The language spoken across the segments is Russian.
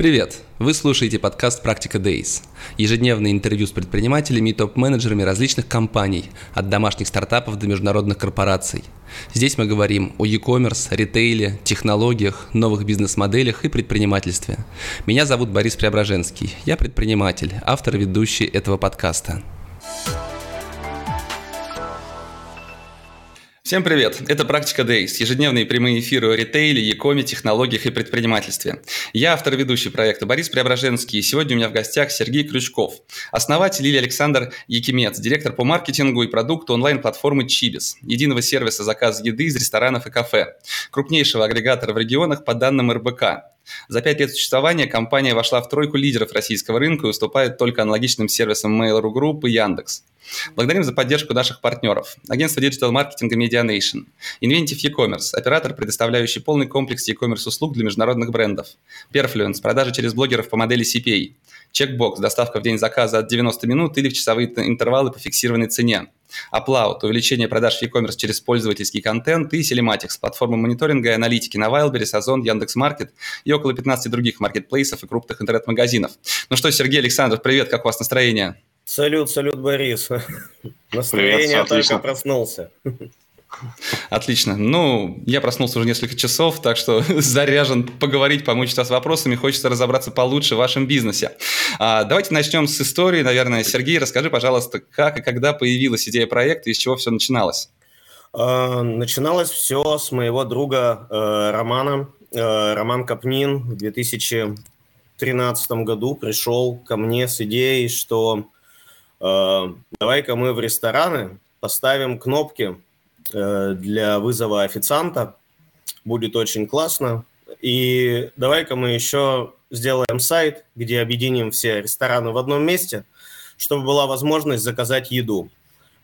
Привет! Вы слушаете подкаст «Практика Days». Ежедневное интервью с предпринимателями и топ-менеджерами различных компаний, от домашних стартапов до международных корпораций. Здесь мы говорим о e-commerce, ритейле, технологиях, новых бизнес-моделях и предпринимательстве. Меня зовут Борис Преображенский. Я предприниматель, автор и ведущий этого подкаста. Всем привет! Это «Практика Days» – ежедневные прямые эфиры о ритейле, якоме, технологиях и предпринимательстве. Я автор и ведущий проекта Борис Преображенский, и сегодня у меня в гостях Сергей Крючков, основатель или Александр Якимец, директор по маркетингу и продукту онлайн-платформы Чибис, единого сервиса заказа еды из ресторанов и кафе, крупнейшего агрегатора в регионах по данным РБК. За пять лет существования компания вошла в тройку лидеров российского рынка и уступает только аналогичным сервисам Mail.ru Group и Яндекс. Благодарим за поддержку наших партнеров. Агентство Marketing Medianation. Inventive e-commerce – оператор, предоставляющий полный комплекс e-commerce услуг для международных брендов. Perfluence – продажа через блогеров по модели CPA. Checkbox – доставка в день заказа от 90 минут или в часовые интервалы по фиксированной цене. Upload – увеличение продаж в e-commerce через пользовательский контент и Telematics – платформа мониторинга и аналитики на Wildberries, Озон, Яндекс.Маркет и около 15 других маркетплейсов и крупных интернет-магазинов. Ну что, Сергей Александров, привет, как у вас настроение? Салют, салют, Борис. Настроение Привет, только проснулся. Отлично. Ну, я проснулся уже несколько часов, так что заряжен поговорить, помочь вас вопросами. Хочется разобраться получше в вашем бизнесе. А, давайте начнем с истории. Наверное, Сергей, расскажи, пожалуйста, как и когда появилась идея проекта и с чего все начиналось? А, начиналось все с моего друга э, Романа. Э, Роман Капнин в 2013 году пришел ко мне с идеей, что давай-ка мы в рестораны поставим кнопки э, для вызова официанта, будет очень классно. И давай-ка мы еще сделаем сайт, где объединим все рестораны в одном месте, чтобы была возможность заказать еду.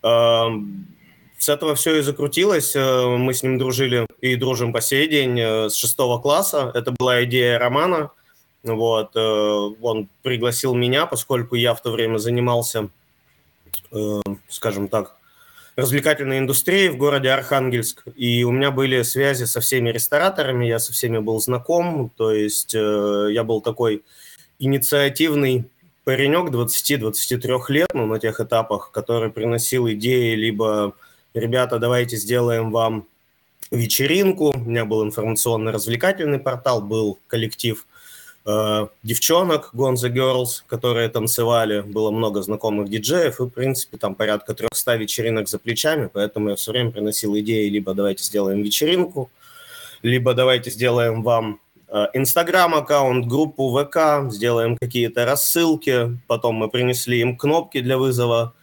Э, с этого все и закрутилось. Мы с ним дружили и дружим по сей день с шестого класса. Это была идея Романа. Вот. Он пригласил меня, поскольку я в то время занимался Э, скажем так, развлекательной индустрии в городе Архангельск. И у меня были связи со всеми рестораторами, я со всеми был знаком. То есть э, я был такой инициативный паренек 20-23 лет, ну, на тех этапах, который приносил идеи, либо «ребята, давайте сделаем вам вечеринку». У меня был информационно-развлекательный портал, был коллектив – Э, девчонок Gonza Girls, которые танцевали, было много знакомых диджеев, и, в принципе, там порядка 300 вечеринок за плечами, поэтому я все время приносил идеи, либо давайте сделаем вечеринку, либо давайте сделаем вам э, Инстаграм-аккаунт, группу ВК, сделаем какие-то рассылки, потом мы принесли им кнопки для вызова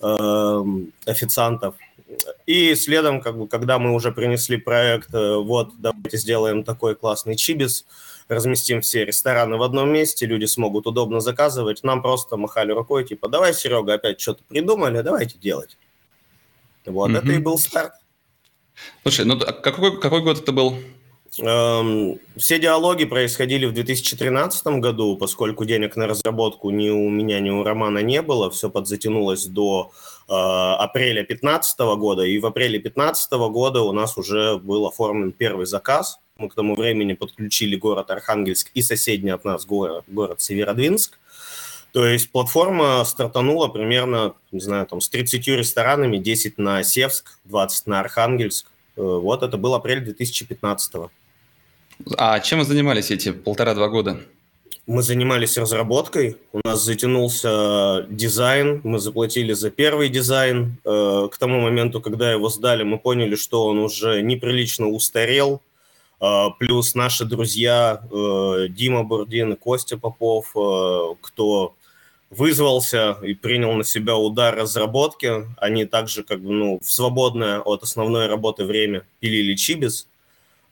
э, официантов. И следом, как бы, когда мы уже принесли проект, э, вот, давайте сделаем такой классный чибис, разместим все рестораны в одном месте, люди смогут удобно заказывать. Нам просто махали рукой, типа, давай, Серега, опять что-то придумали, давайте делать. Вот, mm-hmm. это и был старт. Слушай, ну а какой, какой год это был? Эм, все диалоги происходили в 2013 году, поскольку денег на разработку ни у меня, ни у Романа не было. Все подзатянулось до э, апреля 2015 года. И в апреле 2015 года у нас уже был оформлен первый заказ. Мы к тому времени подключили город Архангельск и соседний от нас город, город Северодвинск. То есть платформа стартанула примерно, не знаю, там с 30 ресторанами, 10 на Севск, 20 на Архангельск. Э, вот это был апрель 2015 -го. А чем вы занимались эти полтора-два года? Мы занимались разработкой, у нас затянулся дизайн, мы заплатили за первый дизайн. Э, к тому моменту, когда его сдали, мы поняли, что он уже неприлично устарел, плюс наши друзья э, Дима Бурдин и Костя Попов, э, кто вызвался и принял на себя удар разработки. Они также как бы, ну, в свободное от основной работы время пилили чибис.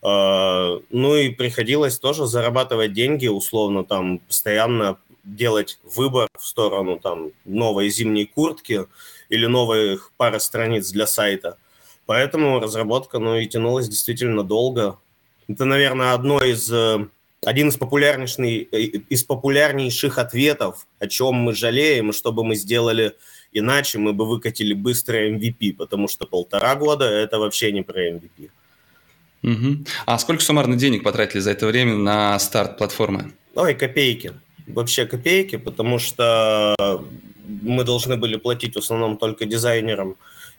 А, ну и приходилось тоже зарабатывать деньги, условно там постоянно делать выбор в сторону там новой зимней куртки или новых пары страниц для сайта. Поэтому разработка, ну, и тянулась действительно долго. Это, наверное, одно из, э, один из, популярнейших, э, из популярнейших ответов, о чем мы жалеем, и что бы мы сделали иначе, мы бы выкатили быстрое MVP, потому что полтора года – это вообще не про MVP. Угу. А сколько суммарно денег потратили за это время на старт платформы? Ой, копейки. Вообще копейки, потому что мы должны были платить в основном только дизайнерам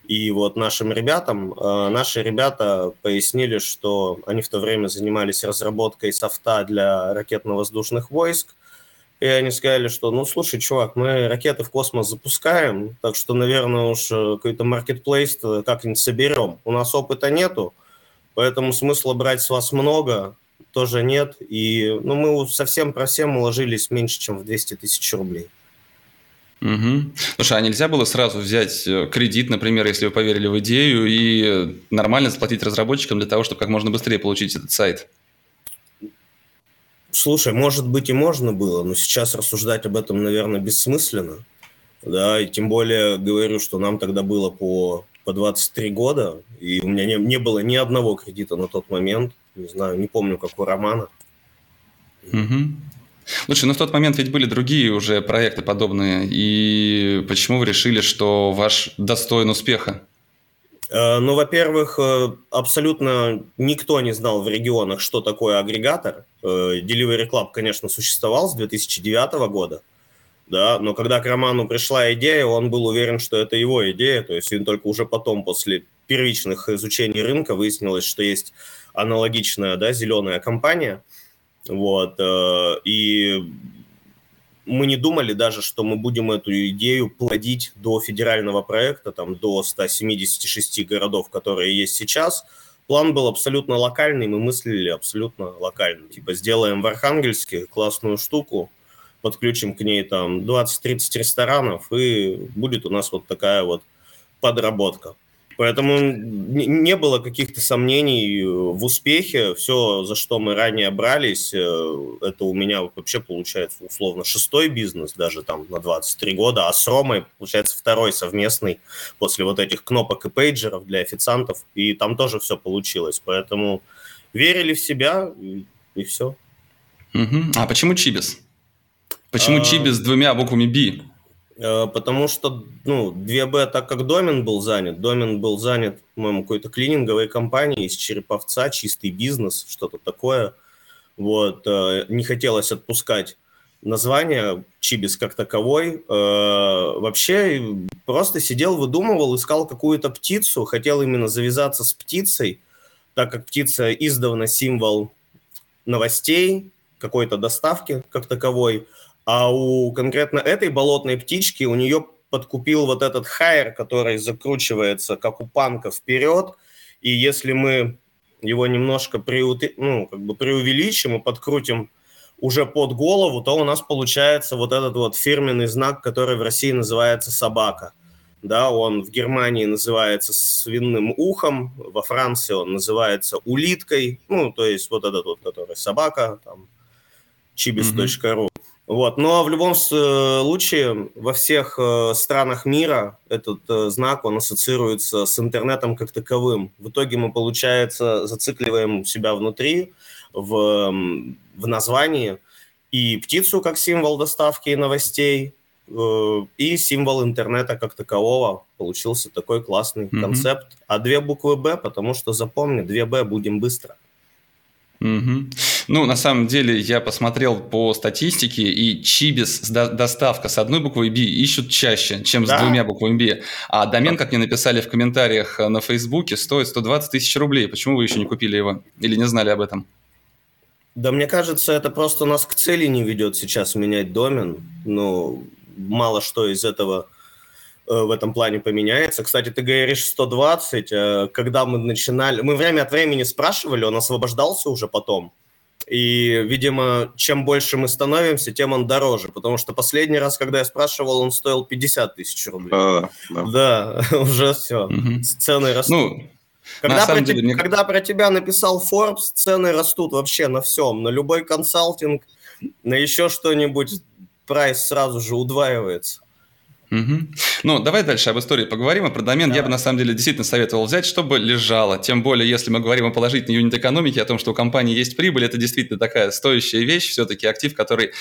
и вот нашим ребятам. Э, наши ребята пояснили, что они в то время занимались разработкой софта для ракетно-воздушных войск, и они сказали, что, ну, слушай, чувак, мы ракеты в космос запускаем, так что, наверное, уж э, какой-то маркетплейс как-нибудь соберем. У нас опыта нету, поэтому смысла брать с вас много тоже нет. И, ну, мы совсем про всем уложились меньше, чем в 200 тысяч рублей. Угу. Слушай, а нельзя было сразу взять э, кредит, например, если вы поверили в идею, и нормально заплатить разработчикам для того, чтобы как можно быстрее получить этот сайт? Слушай, может быть и можно было, но сейчас рассуждать об этом, наверное, бессмысленно. Да, и тем более говорю, что нам тогда было по, по 23 года, и у меня не, не было ни одного кредита на тот момент. Не знаю, не помню, как у Романа. Угу. Слушай, ну в тот момент ведь были другие уже проекты подобные, и почему вы решили, что ваш достоин успеха? Э, ну, во-первых, э, абсолютно никто не знал в регионах, что такое агрегатор. Э, Delivery Club, конечно, существовал с 2009 года, да, но когда к Роману пришла идея, он был уверен, что это его идея, то есть он только уже потом, после первичных изучений рынка, выяснилось, что есть аналогичная, да, зеленая компания, вот, и мы не думали даже, что мы будем эту идею плодить до федерального проекта, там, до 176 городов, которые есть сейчас. План был абсолютно локальный, мы мыслили абсолютно локально. Типа сделаем в Архангельске классную штуку, подключим к ней там 20-30 ресторанов, и будет у нас вот такая вот подработка. Поэтому не было каких-то сомнений э, в успехе. Все, за что мы ранее брались, э, это у меня вообще получается условно шестой бизнес, даже там на 23 года, а с Ромой получается второй совместный после вот этих кнопок и пейджеров для официантов, и там тоже все получилось. Поэтому верили в себя, и, и все. Угу. А почему Чибис? Почему а... Чибис с двумя буквами B? Э, потому что, ну, 2B, так как домен был занят, домен был занят, по-моему, какой-то клининговой компанией из Череповца, чистый бизнес, что-то такое. Вот, э, не хотелось отпускать название Чибис как таковой. Э, вообще просто сидел, выдумывал, искал какую-то птицу, хотел именно завязаться с птицей, так как птица издавна символ новостей, какой-то доставки как таковой – а у конкретно этой болотной птички у нее подкупил вот этот хайер, который закручивается, как у панка, вперед. И если мы его немножко приуты, ну, как бы преувеличим и подкрутим уже под голову, то у нас получается вот этот вот фирменный знак, который в России называется собака. Да, он в Германии называется свиным ухом, во Франции он называется улиткой, ну, то есть вот этот вот, который собака, там, chibis.ru. Вот. Но ну, а в любом случае во всех э, странах мира этот э, знак, он ассоциируется с интернетом как таковым. В итоге мы, получается, зацикливаем себя внутри, в, в названии, и птицу как символ доставки и новостей, э, и символ интернета как такового. Получился такой классный mm-hmm. концепт. А две буквы «Б», потому что, запомни, две «Б» будем быстро. Угу. Ну, на самом деле, я посмотрел по статистике, и Чибис, доставка с одной буквой B ищут чаще, чем да. с двумя буквами B. А домен, как мне написали в комментариях на Фейсбуке, стоит 120 тысяч рублей. Почему вы еще не купили его? Или не знали об этом? Да мне кажется, это просто нас к цели не ведет сейчас менять домен. Ну, мало что из этого Э, в этом плане поменяется. Кстати, ты говоришь 120, э, когда мы начинали, мы время от времени спрашивали, он освобождался уже потом. И, видимо, чем больше мы становимся, тем он дороже. Потому что последний раз, когда я спрашивал, он стоил 50 тысяч рублей. А, да. да, уже все. Угу. Цены растут. Ну, когда, про, деле, мне... когда про тебя написал Forbes, цены растут вообще на всем. На любой консалтинг, на еще что-нибудь, прайс сразу же удваивается. Угу. Ну, давай дальше об истории поговорим. А про домен да. я бы на самом деле действительно советовал взять, чтобы лежало. Тем более, если мы говорим о положительной юнит экономике, о том, что у компании есть прибыль, это действительно такая стоящая вещь, все-таки актив, который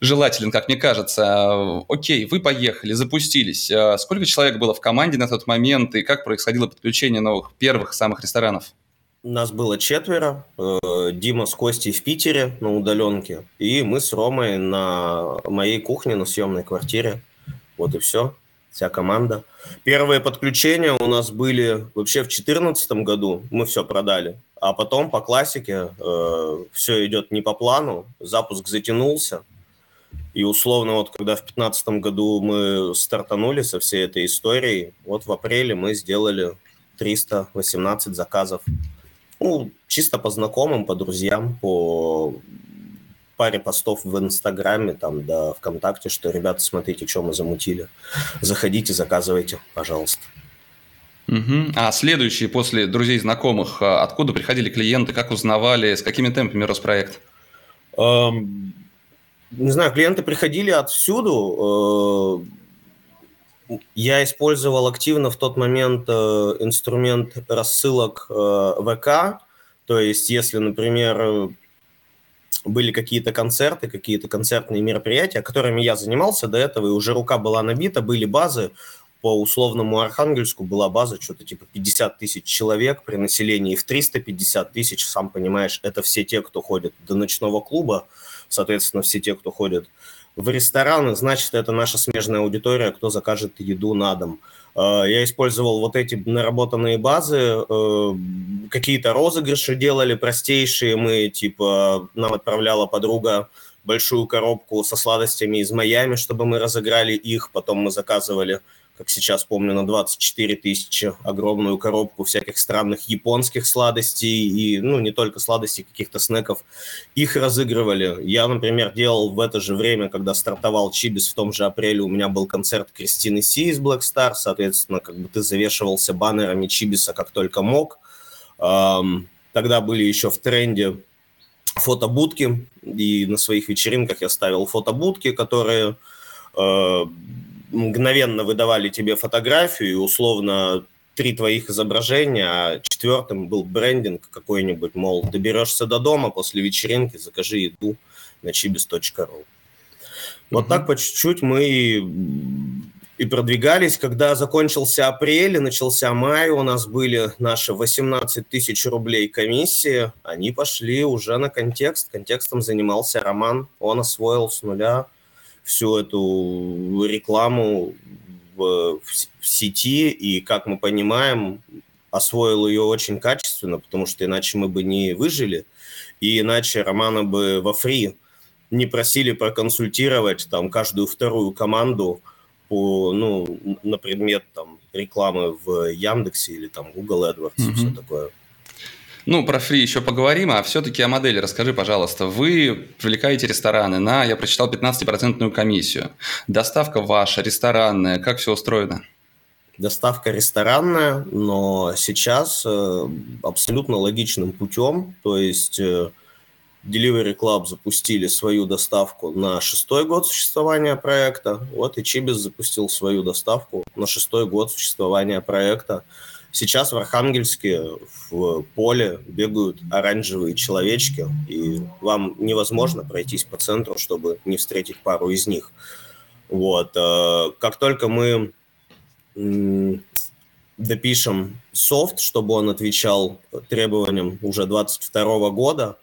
желателен, как мне кажется. Окей, вы поехали, запустились. А сколько человек было в команде на тот момент и как происходило подключение новых первых самых ресторанов? Нас было четверо. Э, Дима с Костей в Питере на удаленке. И мы с Ромой на моей кухне, на съемной квартире. Вот и все. Вся команда. Первые подключения у нас были вообще в 2014 году. Мы все продали. А потом по классике э, все идет не по плану. Запуск затянулся. И условно, вот когда в 2015 году мы стартанули со всей этой историей, вот в апреле мы сделали 318 заказов. Ну, чисто по знакомым, по друзьям, по паре постов в Инстаграме, там, да, ВКонтакте, что, ребята, смотрите, что мы замутили. Заходите, заказывайте, пожалуйста. Угу. А следующие после друзей, знакомых, а откуда приходили клиенты, как узнавали, с какими темпами рос проект? Эм, не знаю, клиенты приходили отсюду. Э, я использовал активно в тот момент э, инструмент рассылок э, ВК. То есть, если, например, были какие-то концерты, какие-то концертные мероприятия, которыми я занимался до этого, и уже рука была набита, были базы, по условному Архангельску была база что-то типа 50 тысяч человек при населении в 350 тысяч, сам понимаешь, это все те, кто ходит до ночного клуба, соответственно, все те, кто ходит в рестораны, значит, это наша смежная аудитория, кто закажет еду на дом. Э, я использовал вот эти наработанные базы, э, какие-то розыгрыши делали простейшие, мы, типа, нам отправляла подруга большую коробку со сладостями из Майами, чтобы мы разыграли их, потом мы заказывали как сейчас помню, на 24 тысячи огромную коробку всяких странных японских сладостей и, ну, не только сладостей, каких-то снеков. Их разыгрывали. Я, например, делал в это же время, когда стартовал Чибис в том же апреле, у меня был концерт Кристины Си из Black Star, соответственно, как бы ты завешивался баннерами Чибиса как только мог. Тогда были еще в тренде фотобудки, и на своих вечеринках я ставил фотобудки, которые э, мгновенно выдавали тебе фотографию, и условно три твоих изображения, а четвертым был брендинг какой-нибудь, мол, доберешься до дома после вечеринки, закажи еду на chibis.ru. Вот mm так по чуть-чуть мы и продвигались. Когда закончился апрель и начался май, у нас были наши 18 тысяч рублей комиссии. Они пошли уже на контекст. Контекстом занимался Роман. Он освоил с нуля всю эту рекламу в, в сети, и, как мы понимаем, освоил ее очень качественно, потому что иначе мы бы не выжили, и иначе Романа бы во фри не просили проконсультировать там каждую вторую команду по, ну, на предмет там рекламы в Яндексе или там Google AdWords mm-hmm. и все такое. Ну, про фри еще поговорим, а все-таки о модели расскажи, пожалуйста. Вы привлекаете рестораны на, я прочитал, 15% комиссию. Доставка ваша, ресторанная, как все устроено? Доставка ресторанная, но сейчас э, абсолютно логичным путем, то есть э, Delivery Club запустили свою доставку на шестой год существования проекта, вот и Чибис запустил свою доставку на шестой год существования проекта. Сейчас в Архангельске в поле бегают оранжевые человечки, и вам невозможно пройтись по центру, чтобы не встретить пару из них. Вот. Э, как только мы допишем софт, чтобы он отвечал требованиям уже 2022 года,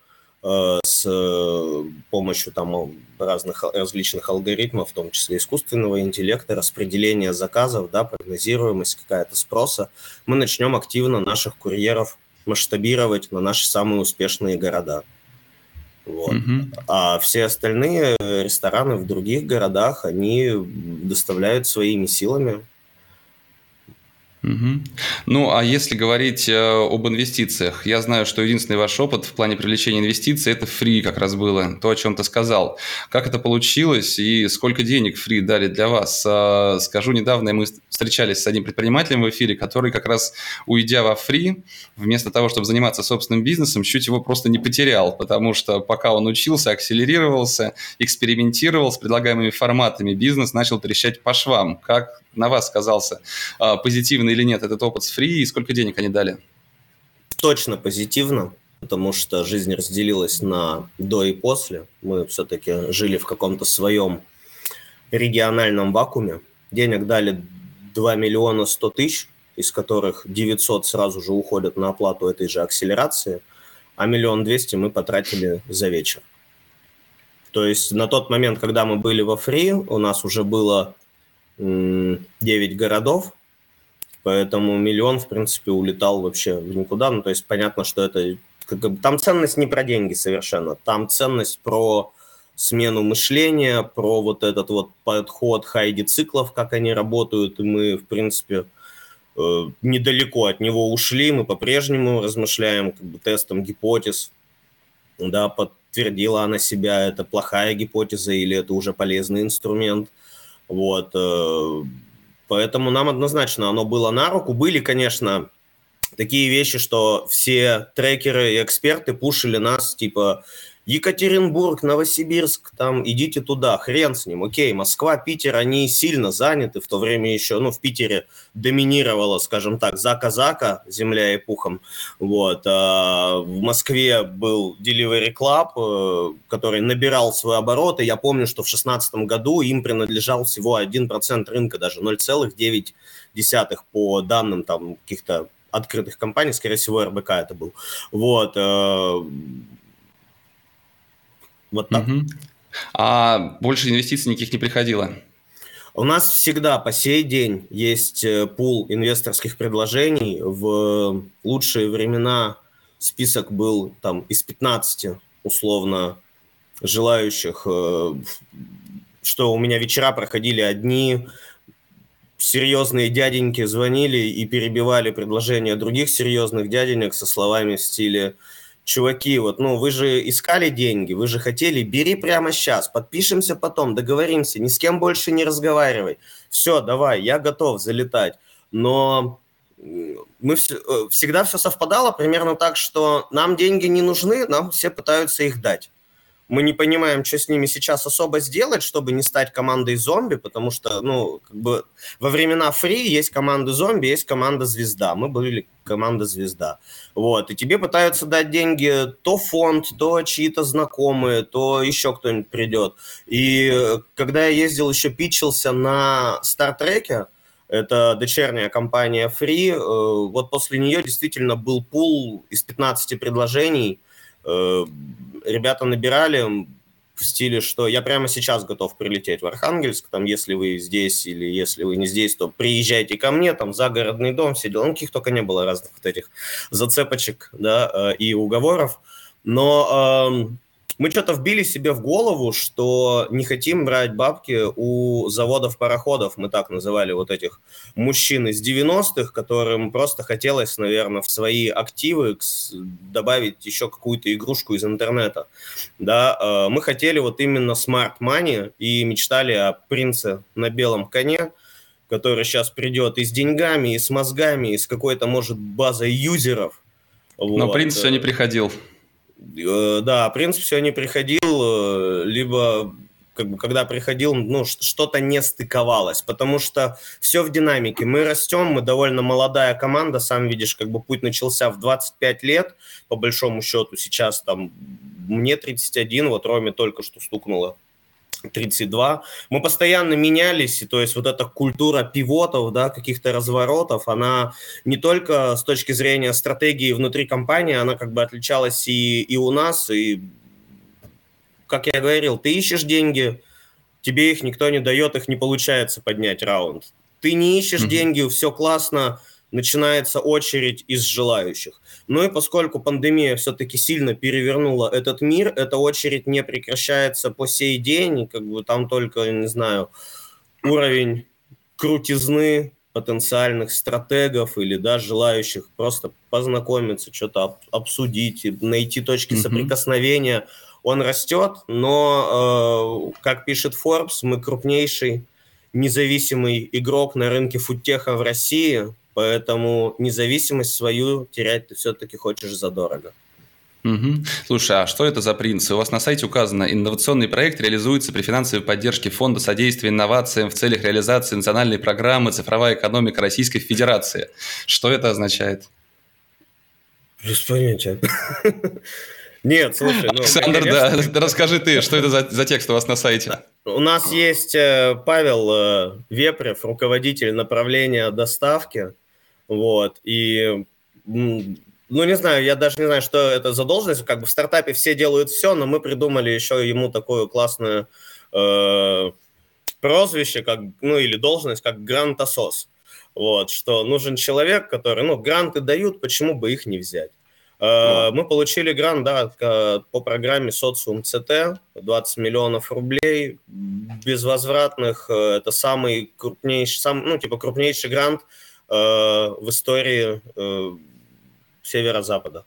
с э, помощью там разных различных алгоритмов, в том числе искусственного интеллекта, распределения заказов, да, прогнозируемость какая-то спроса, мы начнем активно наших курьеров масштабировать на наши самые успешные города. Вот. Mm-hmm. А все остальные рестораны в других городах, они доставляют своими силами Угу. Ну, а если говорить э, об инвестициях, я знаю, что единственный ваш опыт в плане привлечения инвестиций – это фри как раз было, то, о чем ты сказал. Как это получилось и сколько денег фри дали для вас? Э, скажу, недавно мы встречались с одним предпринимателем в эфире, который как раз, уйдя во фри, вместо того, чтобы заниматься собственным бизнесом, чуть его просто не потерял, потому что пока он учился, акселерировался, экспериментировал с предлагаемыми форматами, бизнес начал трещать по швам. Как на вас сказался, а, позитивный или нет этот опыт с фри, и сколько денег они дали? Точно позитивно, потому что жизнь разделилась на до и после. Мы все-таки жили в каком-то своем региональном вакууме. Денег дали 2 миллиона 100 тысяч из которых 900 сразу же уходят на оплату этой же акселерации, а миллион двести мы потратили за вечер. То есть на тот момент, когда мы были во фри, у нас уже было 9 городов, поэтому миллион, в принципе, улетал вообще в никуда. Ну, то есть понятно, что это... Там ценность не про деньги совершенно, там ценность про смену мышления, про вот этот вот подход хайди циклов, как они работают, и мы, в принципе, э, недалеко от него ушли, мы по-прежнему размышляем как бы, тестом гипотез, да, подтвердила она себя, это плохая гипотеза или это уже полезный инструмент, вот, э, поэтому нам однозначно оно было на руку, были, конечно, такие вещи, что все трекеры и эксперты пушили нас, типа, Екатеринбург, Новосибирск, там идите туда, хрен с ним. Окей, Москва, Питер, они сильно заняты, в то время еще, ну, в Питере доминировала, скажем так, Зака-Зака, земля и пухом. Вот. А в Москве был Delivery Club, э, который набирал свои обороты. Я помню, что в 2016 году им принадлежал всего 1% рынка, даже 0,9 по данным там каких-то открытых компаний, скорее всего, РБК это был. Вот э, вот так. Угу. А больше инвестиций никаких не приходило? У нас всегда по сей день есть э, пул инвесторских предложений. В лучшие времена список был там из 15 условно желающих, э, что у меня вечера проходили одни, серьезные дяденьки звонили и перебивали предложения других серьезных дяденек со словами в стиле чуваки, вот, ну, вы же искали деньги, вы же хотели, бери прямо сейчас, подпишемся потом, договоримся, ни с кем больше не разговаривай. Все, давай, я готов залетать. Но мы все, э, всегда все совпадало примерно так, что нам деньги не нужны, нам все пытаются их дать мы не понимаем, что с ними сейчас особо сделать, чтобы не стать командой зомби, потому что, ну, как бы во времена фри есть команда зомби, есть команда звезда. Мы были команда звезда. Вот, и тебе пытаются дать деньги то фонд, то чьи-то знакомые, то еще кто-нибудь придет. И когда я ездил еще питчился на Стартреке, это дочерняя компания Free, э, вот после нее действительно был пул из 15 предложений, ребята набирали в стиле, что я прямо сейчас готов прилететь в Архангельск, там, если вы здесь или если вы не здесь, то приезжайте ко мне, там, загородный дом, все дела, ну, каких только не было разных вот этих зацепочек, да, э, и уговоров, но мы что-то вбили себе в голову, что не хотим брать бабки у заводов-пароходов, мы так называли вот этих мужчин из 90-х, которым просто хотелось, наверное, в свои активы добавить еще какую-то игрушку из интернета. Да, э, мы хотели вот именно smart money и мечтали о принце на белом коне, который сейчас придет и с деньгами, и с мозгами, и с какой-то, может, базой юзеров. Но вот. принц все не приходил. Э, да, принцип все не приходил, э, либо как бы, когда приходил, ну, что-то не стыковалось, потому что все в динамике. Мы растем, мы довольно молодая команда, сам видишь, как бы путь начался в 25 лет, по большому счету, сейчас там мне 31, вот Роме только что стукнуло 32. Мы постоянно менялись, и то есть вот эта культура пивотов, да, каких-то разворотов, она не только с точки зрения стратегии внутри компании, она как бы отличалась и, и у нас, и, как я говорил, ты ищешь деньги, тебе их никто не дает, их не получается поднять раунд. Ты не ищешь mm-hmm. деньги, все классно, начинается очередь из желающих. Ну и поскольку пандемия все-таки сильно перевернула этот мир, эта очередь не прекращается по сей день, как бы там только, не знаю, уровень крутизны потенциальных стратегов или да, желающих просто познакомиться, что-то обсудить, найти точки mm-hmm. соприкосновения, он растет, но, э, как пишет Forbes, мы крупнейший независимый игрок на рынке фудтеха в России, Поэтому независимость свою терять ты все-таки хочешь задорого. Угу. Слушай, а что это за принцы? У вас на сайте указано, инновационный проект реализуется при финансовой поддержке Фонда содействия инновациям в целях реализации национальной программы «Цифровая экономика Российской Федерации». Что это означает? Без понятия. Нет, слушай, ну, Александр, конечно, да, расскажи ты, что это за, за текст у вас на сайте? У нас есть э, Павел э, Вепрев, руководитель направления доставки Вот, и ну, не знаю, я даже не знаю, что это за должность. Как бы в стартапе все делают все, но мы придумали еще ему такое классное э, прозвище, как, ну, или должность, как грантосос. Вот, что нужен человек, который, ну, гранты дают, почему бы их не взять. Э, мы получили грант, да, по программе Социум ЦТ, 20 миллионов рублей, безвозвратных. Э, это самый крупнейший, сам, ну, типа крупнейший грант э, в истории э, северо-запада.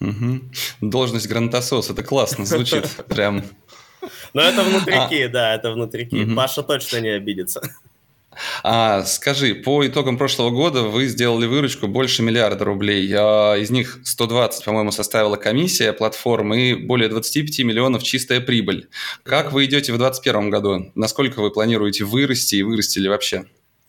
Угу. Должность грантосос, это классно звучит, прям. Но это внутрики, а. да, это внутрики. Паша точно не обидится. А, скажи, по итогам прошлого года вы сделали выручку больше миллиарда рублей. А из них 120, по-моему, составила комиссия платформы и более 25 миллионов чистая прибыль. Как вы идете в 2021 году? Насколько вы планируете вырасти и вырастили вообще?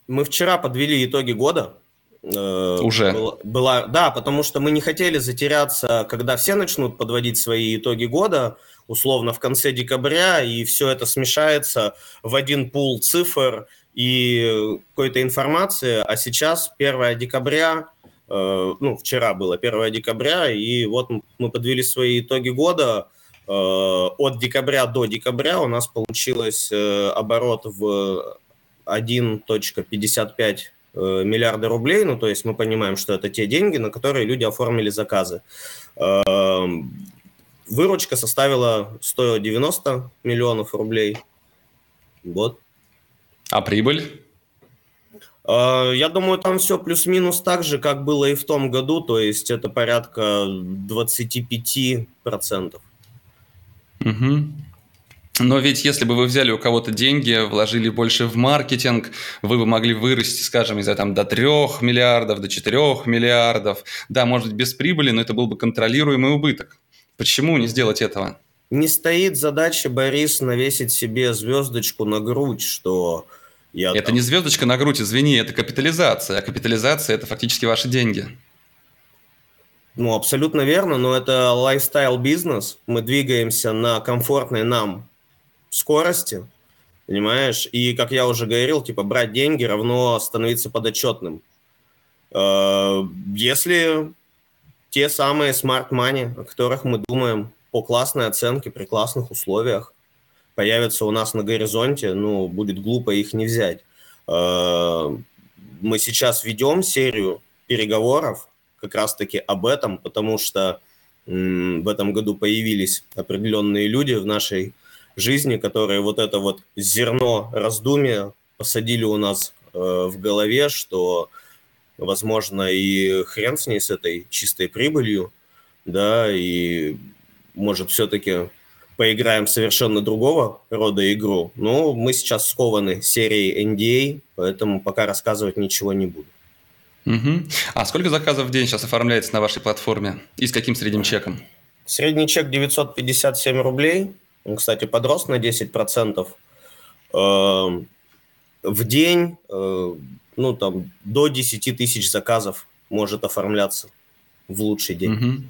Мы вчера подвели итоги года. Э, Уже. Была, была, да, потому что мы не хотели затеряться, когда все начнут подводить свои итоги года, условно в конце декабря, и все это смешается в один пул цифр и какой-то информации. А сейчас 1 декабря, э, ну, вчера было 1 декабря, и вот мы подвели свои итоги года. Э, от декабря до декабря у нас получилось оборот в 1.55 Э, миллиарда рублей, ну то есть мы понимаем, что это те деньги, на которые люди оформили заказы. Эм, выручка составила 190 миллионов рублей. Вот. А прибыль? Э, я думаю, там все плюс-минус так же, как было и в том году, то есть это порядка 25%. Угу. Но ведь если бы вы взяли у кого-то деньги, вложили больше в маркетинг, вы бы могли вырасти, скажем, из там, до 3 миллиардов, до 4 миллиардов. Да, может быть, без прибыли, но это был бы контролируемый убыток. Почему не сделать этого? Не стоит задача, Борис, навесить себе звездочку на грудь, что я Это там... не звездочка на грудь, извини, это капитализация. А капитализация – это фактически ваши деньги. Ну, абсолютно верно, но это лайфстайл бизнес. Мы двигаемся на комфортной нам скорости, понимаешь? И, как я уже говорил, типа, брать деньги равно становиться подотчетным. Э, если те самые smart money, о которых мы думаем по классной оценке, при классных условиях, появятся у нас на горизонте, ну, будет глупо их не взять. Э, мы сейчас ведем серию переговоров как раз-таки об этом, потому что в этом году появились определенные люди в нашей жизни, которые вот это вот зерно раздумия посадили у нас э, в голове, что, возможно, и хрен с ней, с этой чистой прибылью, да, и, может, все-таки поиграем совершенно другого рода игру. Но мы сейчас скованы серией NDA, поэтому пока рассказывать ничего не буду. Угу. А сколько заказов в день сейчас оформляется на вашей платформе? И с каким средним чеком? Средний чек 957 рублей. Он, кстати, подрос на 10%. Эм, в день, э, ну, там, до 10 тысяч заказов может оформляться в лучший день. Угу.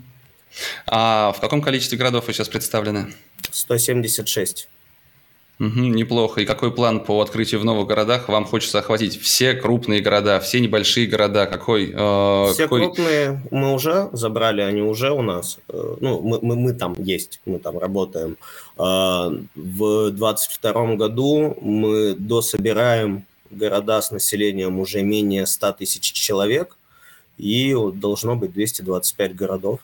А в каком количестве городов вы сейчас представлены? 176. Угу, неплохо. И какой план по открытию в новых городах вам хочется охватить? Все крупные города, все небольшие города? Какой? Э, все какой... крупные мы уже забрали, они уже у нас. Э, ну, мы, мы, мы там есть, мы там работаем. Э, в 2022 году мы дособираем города с населением уже менее 100 тысяч человек, и должно быть 225 городов.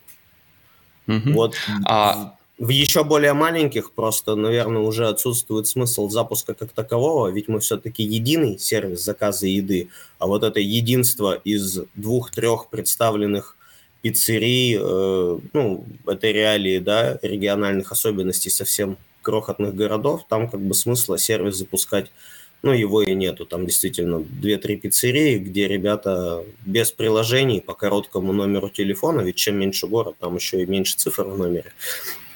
Угу. Вот. А в еще более маленьких просто, наверное, уже отсутствует смысл запуска как такового, ведь мы все-таки единый сервис заказа еды, а вот это единство из двух-трех представленных пиццерий, э, ну, это реалии, да, региональных особенностей совсем крохотных городов, там как бы смысла сервис запускать, ну, его и нету. Там действительно 2-3 пиццерии, где ребята без приложений по короткому номеру телефона, ведь чем меньше город, там еще и меньше цифр в номере,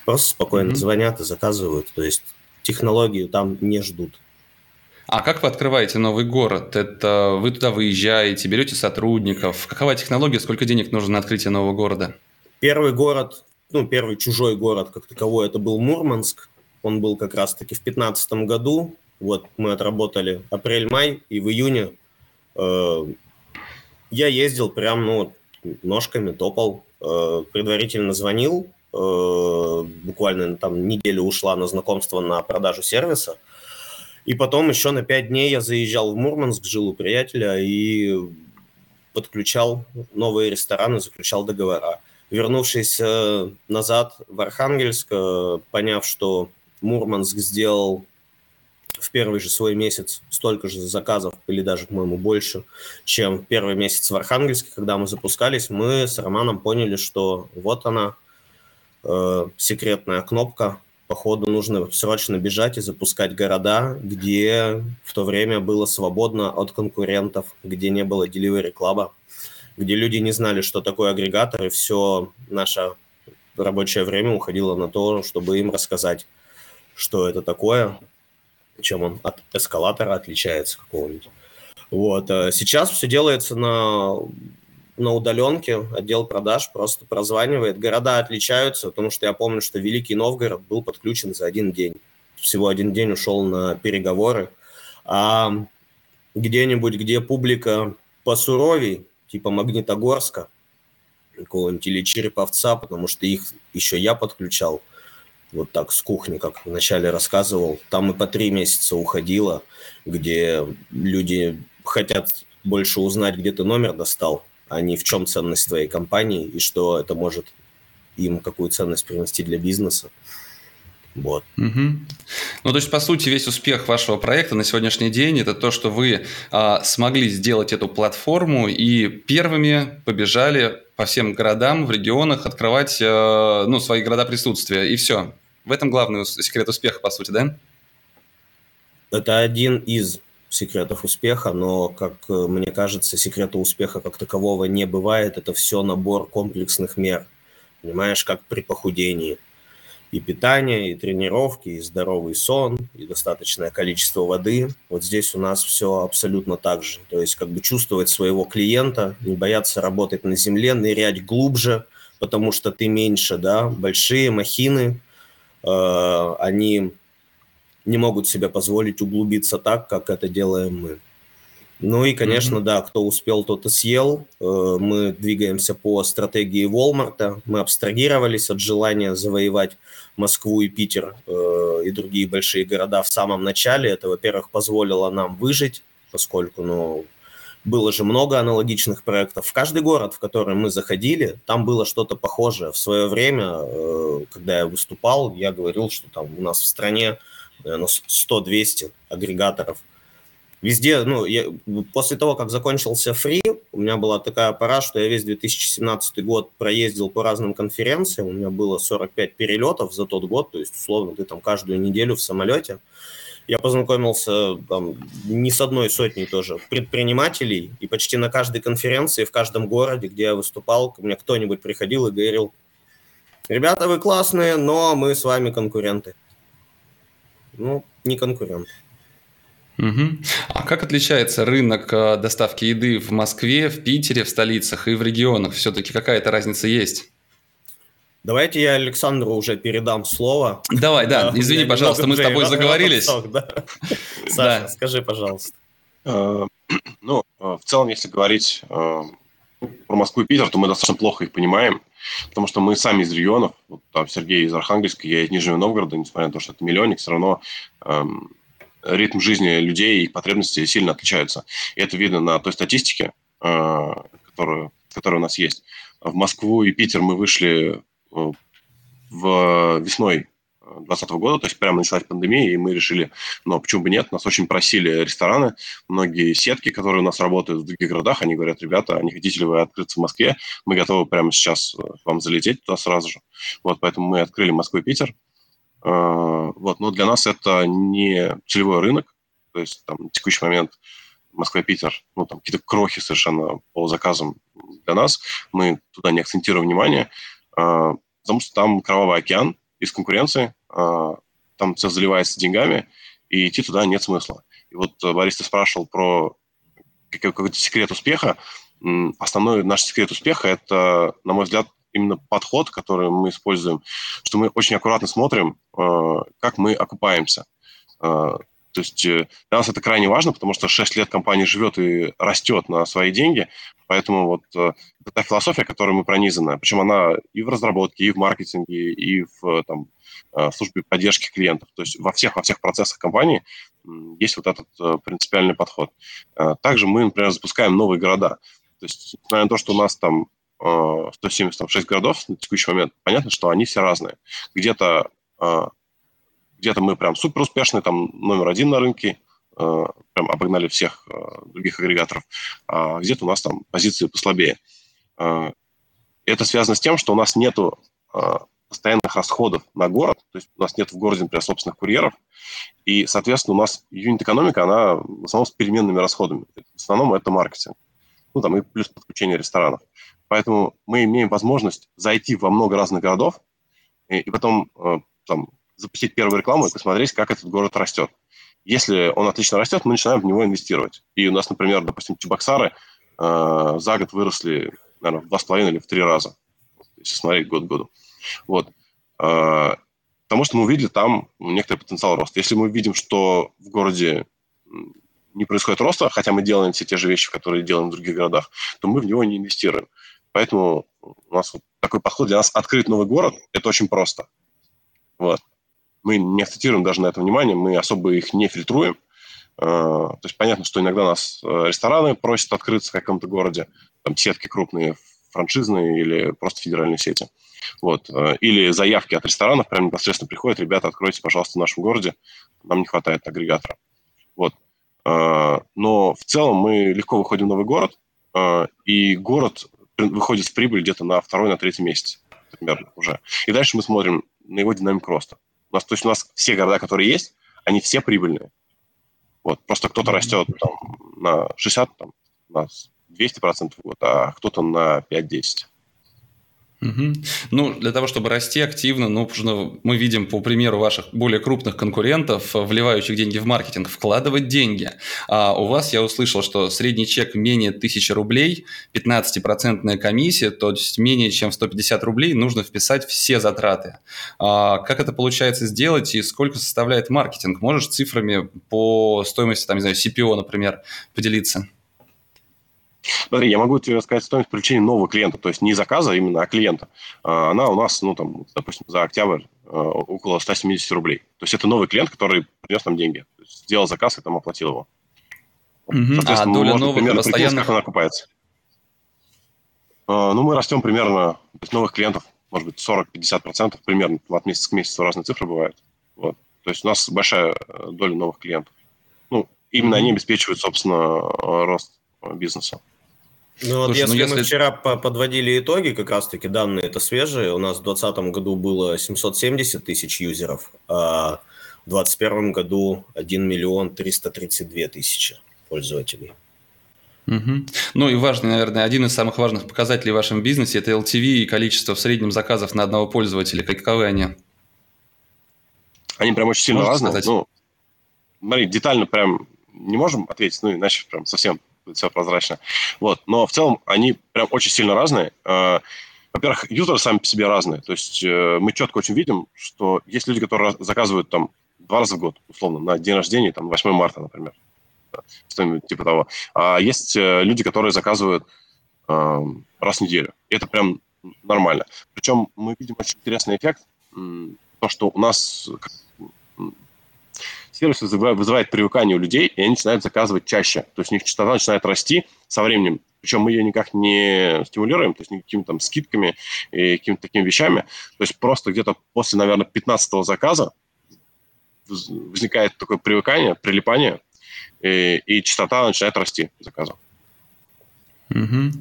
Просто спокойно mm-hmm. звонят и заказывают. То есть технологию там не ждут. А как вы открываете новый город? Это вы туда выезжаете, берете сотрудников? Какова технология, сколько денег нужно на открытие нового города? Первый город, ну, первый чужой город как таковой, это был Мурманск. Он был как раз-таки в 2015 году. Вот мы отработали апрель-май, и в июне э, я ездил прям, ну, ножками топал, э, предварительно звонил, буквально там неделя ушла на знакомство на продажу сервиса, и потом еще на пять дней я заезжал в Мурманск, жил у приятеля и подключал новые рестораны, заключал договора. Вернувшись э, назад в Архангельск, э, поняв, что Мурманск сделал в первый же свой месяц столько же заказов, или даже, по-моему, больше, чем первый месяц в Архангельске, когда мы запускались, мы с Романом поняли, что вот она, э, секретная кнопка, походу нужно срочно бежать и запускать города, где в то время было свободно от конкурентов, где не было delivery клаба, где люди не знали, что такое агрегатор, и все наше рабочее время уходило на то, чтобы им рассказать, что это такое, чем он от эскалатора отличается какого-нибудь. Вот. А сейчас все делается на на удаленке отдел продаж просто прозванивает. Города отличаются, потому что я помню, что Великий Новгород был подключен за один день. Всего один день ушел на переговоры. А где-нибудь, где публика посуровей, типа Магнитогорска, какого-нибудь или Череповца, потому что их еще я подключал, вот так с кухни, как вначале рассказывал, там и по три месяца уходило, где люди хотят больше узнать, где ты номер достал, а не в чем ценность твоей компании и что это может им какую ценность принести для бизнеса. Вот. Угу. Ну, то есть, по сути, весь успех вашего проекта на сегодняшний день это то, что вы а, смогли сделать эту платформу и первыми побежали по всем городам в регионах открывать а, ну, свои города присутствия. И все. В этом главный секрет успеха, по сути, да? Это один из секретов успеха, но, как э, мне кажется, секрета успеха как такового не бывает. Это все набор комплексных мер. Понимаешь, как при похудении. И питание, и тренировки, и здоровый сон, и достаточное количество воды. Вот здесь у нас все абсолютно так же. То есть как бы чувствовать своего клиента, не бояться работать на земле, нырять глубже, потому что ты меньше, да, большие махины, э, они не могут себе позволить углубиться так, как это делаем мы. Ну и, конечно, mm-hmm. да, кто успел, тот и съел. Э, мы двигаемся по стратегии Walmart. Мы абстрагировались от желания завоевать Москву и Питер э, и другие большие города в самом начале. Это, во-первых, позволило нам выжить, поскольку, ну, было же много аналогичных проектов. В каждый город, в который мы заходили, там было что-то похожее. В свое время, э, когда я выступал, я говорил, что там у нас в стране наверное, 100-200 агрегаторов. Везде, ну, я, после того, как закончился фри, у меня была такая пора, что я весь 2017 год проездил по разным конференциям, у меня было 45 перелетов за тот год, то есть, условно, ты там каждую неделю в самолете. Я познакомился там, не с одной сотней тоже предпринимателей, и почти на каждой конференции, в каждом городе, где я выступал, ко мне кто-нибудь приходил и говорил, ребята, вы классные, но мы с вами конкуренты ну, не конкурент. Угу. А как отличается рынок э, доставки еды в Москве, в Питере, в столицах и в регионах? Все-таки какая-то разница есть? Давайте я Александру уже передам слово. Давай, да. Извини, пожалуйста, мы с тобой заговорились. Саша, скажи, пожалуйста. Э, ну, э, в целом, если говорить про Москву и Питер, то мы достаточно плохо их понимаем, потому что мы сами из регионов, вот там Сергей из Архангельска, я из Нижнего Новгорода, несмотря на то, что это миллионник, все равно эм, ритм жизни людей и их потребности сильно отличаются. И это видно на той статистике, э, которую, которая у нас есть. В Москву и Питер мы вышли э, в весной 2020 года, то есть прямо началась пандемия, и мы решили, но почему бы нет, нас очень просили рестораны, многие сетки, которые у нас работают в других городах, они говорят, ребята, не хотите ли вы открыться в Москве, мы готовы прямо сейчас э, вам залететь туда сразу же. Вот, поэтому мы открыли Москву и Питер. Э, вот, но для нас это не целевой рынок, то есть там в текущий момент Москва, Питер, ну, там какие-то крохи совершенно по заказам для нас. Мы туда не акцентируем внимание, э, потому что там кровавый океан, из конкуренции, а, там все заливается деньгами, и идти туда нет смысла. И вот э, Борис, ты спрашивал про какой-то секрет успеха. Основной наш секрет успеха – это, на мой взгляд, именно подход, который мы используем, что мы очень аккуратно смотрим, э, как мы окупаемся. Э, То есть для нас это крайне важно, потому что 6 лет компания живет и растет на свои деньги, поэтому вот это та философия, которой мы пронизаны. Причем она и в разработке, и в маркетинге, и в там, службе поддержки клиентов. То есть во всех, во всех процессах компании есть вот этот принципиальный подход. Также мы, например, запускаем новые города. То есть, несмотря на то, что у нас там 176 городов на текущий момент, понятно, что они все разные. Где-то где-то мы прям супер успешные, там номер один на рынке, прям обогнали всех других агрегаторов, а где-то у нас там позиции послабее. Это связано с тем, что у нас нету постоянных расходов на город, то есть у нас нет в городе, например, собственных курьеров, и, соответственно, у нас юнит-экономика, она в основном с переменными расходами. В основном это маркетинг. Ну, там и плюс подключение ресторанов. Поэтому мы имеем возможность зайти во много разных городов и, и потом э, там, запустить первую рекламу и посмотреть, как этот город растет. Если он отлично растет, мы начинаем в него инвестировать. И у нас, например, допустим, Чебоксары э, за год выросли, наверное, в два с половиной или в три раза, если смотреть год к году. Вот. Э, потому что мы увидели там некоторый потенциал роста. Если мы видим, что в городе не происходит роста, хотя мы делаем все те же вещи, которые делаем в других городах, то мы в него не инвестируем. Поэтому у нас вот такой подход для нас открыть новый город – это очень просто. Вот. Мы не акцентируем даже на это внимание, мы особо их не фильтруем. А, то есть понятно, что иногда нас э, рестораны просят открыться в каком-то городе, там сетки крупные, франшизные или просто федеральные сети. Вот. Э, или заявки от ресторанов прямо непосредственно приходят, ребята, откройте, пожалуйста, в нашем городе, нам не хватает агрегатора. Вот. Но в целом мы легко выходим в новый город, и город выходит в прибыль где-то на второй, на третий месяц примерно уже. И дальше мы смотрим на его динамику роста. У нас, то есть у нас все города, которые есть, они все прибыльные. Вот, просто кто-то растет там, на 60, там, на 200% в год, а кто-то на 5-10. Угу. Ну, для того, чтобы расти активно, нужно, мы видим по примеру ваших более крупных конкурентов, вливающих деньги в маркетинг, вкладывать деньги. А у вас я услышал, что средний чек менее 1000 рублей, 15% комиссия, то есть менее чем 150 рублей нужно вписать все затраты. А как это получается сделать и сколько составляет маркетинг? Можешь цифрами по стоимости, там, не знаю, CPO, например, поделиться? Смотри, я могу тебе сказать стоимость привлечения нового клиента, то есть не заказа а именно, а клиента. А, она у нас, ну, там, допустим, за октябрь а, около 170 рублей. То есть это новый клиент, который принес нам деньги. Сделал заказ и там оплатил его. Угу. А доля можно новых примерно постоянных... как она окупается. Ну, мы растем примерно, то есть новых клиентов, может быть, 40-50% примерно от месяца к месяцу разные цифры бывают. Вот. То есть у нас большая э, доля новых клиентов. Ну, именно они обеспечивают, собственно, рост бизнеса. Ну вот Слушай, если, ну, если мы вчера подводили итоги, как раз-таки данные это свежие, у нас в 2020 году было 770 тысяч юзеров, а в 2021 году 1 миллион 332 тысячи пользователей. Угу. Ну и важный, наверное, один из самых важных показателей в вашем бизнесе – это LTV и количество в среднем заказов на одного пользователя. Каковы они? Они прям очень сильно Можете разные. Сказать? Ну, смотри, детально прям не можем ответить, ну иначе прям совсем все прозрачно. Вот. Но в целом они прям очень сильно разные. Э, во-первых, юзеры сами по себе разные. То есть э, мы четко очень видим, что есть люди, которые заказывают там два раза в год, условно, на день рождения, там, 8 марта, например. Что-нибудь типа того. А есть э, люди, которые заказывают раз в неделю. И это прям нормально. Причем мы видим очень интересный эффект, то, что у нас сервис вызывает привыкание у людей, и они начинают заказывать чаще. То есть у них частота начинает расти со временем. Причем мы ее никак не стимулируем, то есть никакими там скидками и какими-то такими вещами. То есть просто где-то после, наверное, 15 заказа возникает такое привыкание, прилипание, и, и частота начинает расти заказа. Угу.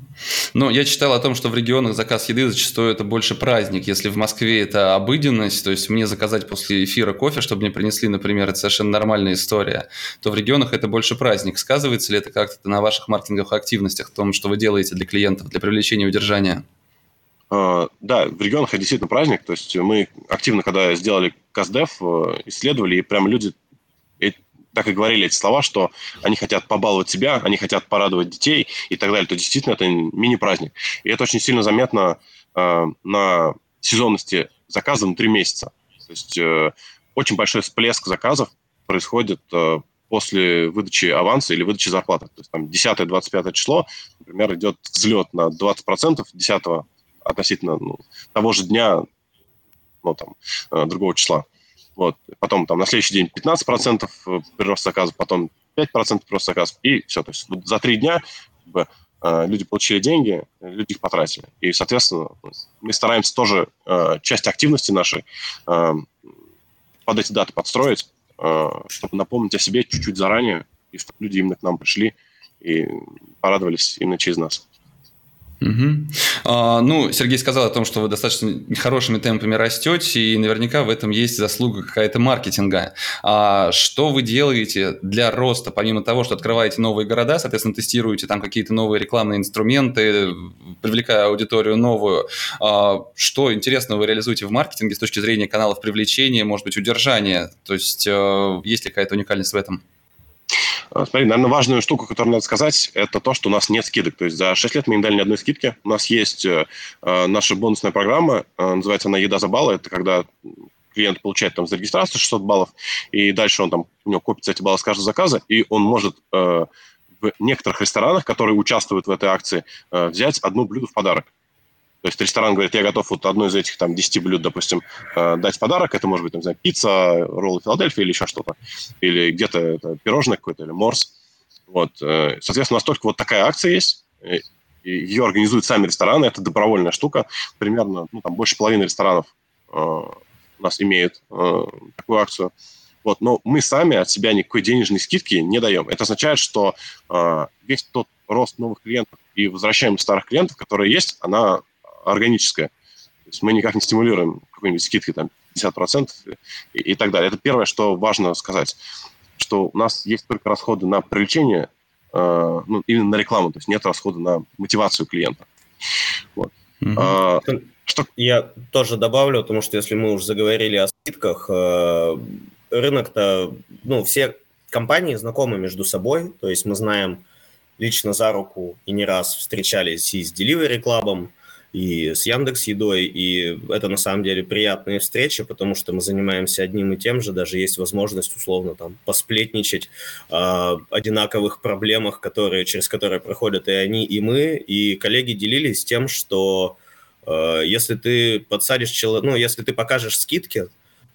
Ну, я читал о том, что в регионах заказ еды зачастую это больше праздник. Если в Москве это обыденность, то есть мне заказать после эфира кофе, чтобы мне принесли, например, это совершенно нормальная история, то в регионах это больше праздник. Сказывается ли это как-то на ваших маркетинговых активностях, в том, что вы делаете для клиентов, для привлечения и удержания? Uh, да, в регионах это действительно праздник. То есть мы активно, когда сделали КАЗДЕФ, э, исследовали, и прям люди так и говорили эти слова, что они хотят побаловать себя, они хотят порадовать детей и так далее, то действительно это мини-праздник. И это очень сильно заметно э, на сезонности заказа внутри месяца. То есть э, очень большой всплеск заказов происходит э, после выдачи аванса или выдачи зарплаты. То есть там 10-25 число, например, идет взлет на 20% 10 относительно ну, того же дня, ну, там, э, другого числа. Вот. Потом там на следующий день 15% э, прирост заказов, потом 5% прирост заказов, и все. То есть за три дня как бы, э, люди получили деньги, люди их потратили. И, соответственно, мы стараемся тоже часть активности нашей под эти даты подстроить, чтобы напомнить о себе чуть-чуть заранее, и чтобы люди именно к нам пришли и порадовались именно через нас. Угу. А, ну, Сергей сказал о том, что вы достаточно хорошими темпами растете, и наверняка в этом есть заслуга какая-то маркетинга. А что вы делаете для роста, помимо того, что открываете новые города, соответственно, тестируете там какие-то новые рекламные инструменты, привлекая аудиторию новую? А, что интересного вы реализуете в маркетинге с точки зрения каналов привлечения, может быть, удержания? То есть э, есть ли какая-то уникальность в этом? А, смотри, наверное, важную штуку, которую надо сказать, это то, что у нас нет скидок. То есть за 6 лет мы не дали ни одной скидки. У нас есть э, э, наша бонусная программа, э, называется она «Еда за баллы». Это когда клиент получает там за регистрацию 600 баллов, и дальше он там, у него копится эти баллы с каждого заказа, и он может в некоторых ресторанах, которые участвуют в этой акции, взять одно блюдо в подарок. То есть ресторан говорит, я готов вот одно из этих там 10 блюд, допустим, э, дать подарок. Это может быть, там, знаю, пицца, роллы Филадельфия или еще что-то. Или где-то это пирожное какое-то, или морс. Вот. Э, соответственно, у нас только вот такая акция есть. Ее организуют сами рестораны. Это добровольная штука. Примерно ну, там, больше половины ресторанов э, у нас имеют э, такую акцию. Вот, но мы сами от себя никакой денежной скидки не даем. Это означает, что весь тот рост новых клиентов и возвращаемость старых клиентов, которые есть, она органическое. То есть мы никак не стимулируем какой-нибудь скидкой там 50% и, и так далее. Это первое, что важно сказать, что у нас есть только расходы на привлечение, э, ну, именно на рекламу, то есть нет расхода на мотивацию клиента. Вот. Mm-hmm. А, что... Я тоже добавлю, потому что если мы уже заговорили о скидках, э, рынок-то, ну, все компании знакомы между собой, то есть мы знаем лично за руку и не раз встречались и с Delivery Club, и с Яндекс Едой, и это на самом деле приятные встречи, потому что мы занимаемся одним и тем же, даже есть возможность условно там посплетничать о одинаковых проблемах, которые, через которые проходят и они, и мы, и коллеги делились тем, что э, если ты подсадишь человека, ну, если ты покажешь скидки,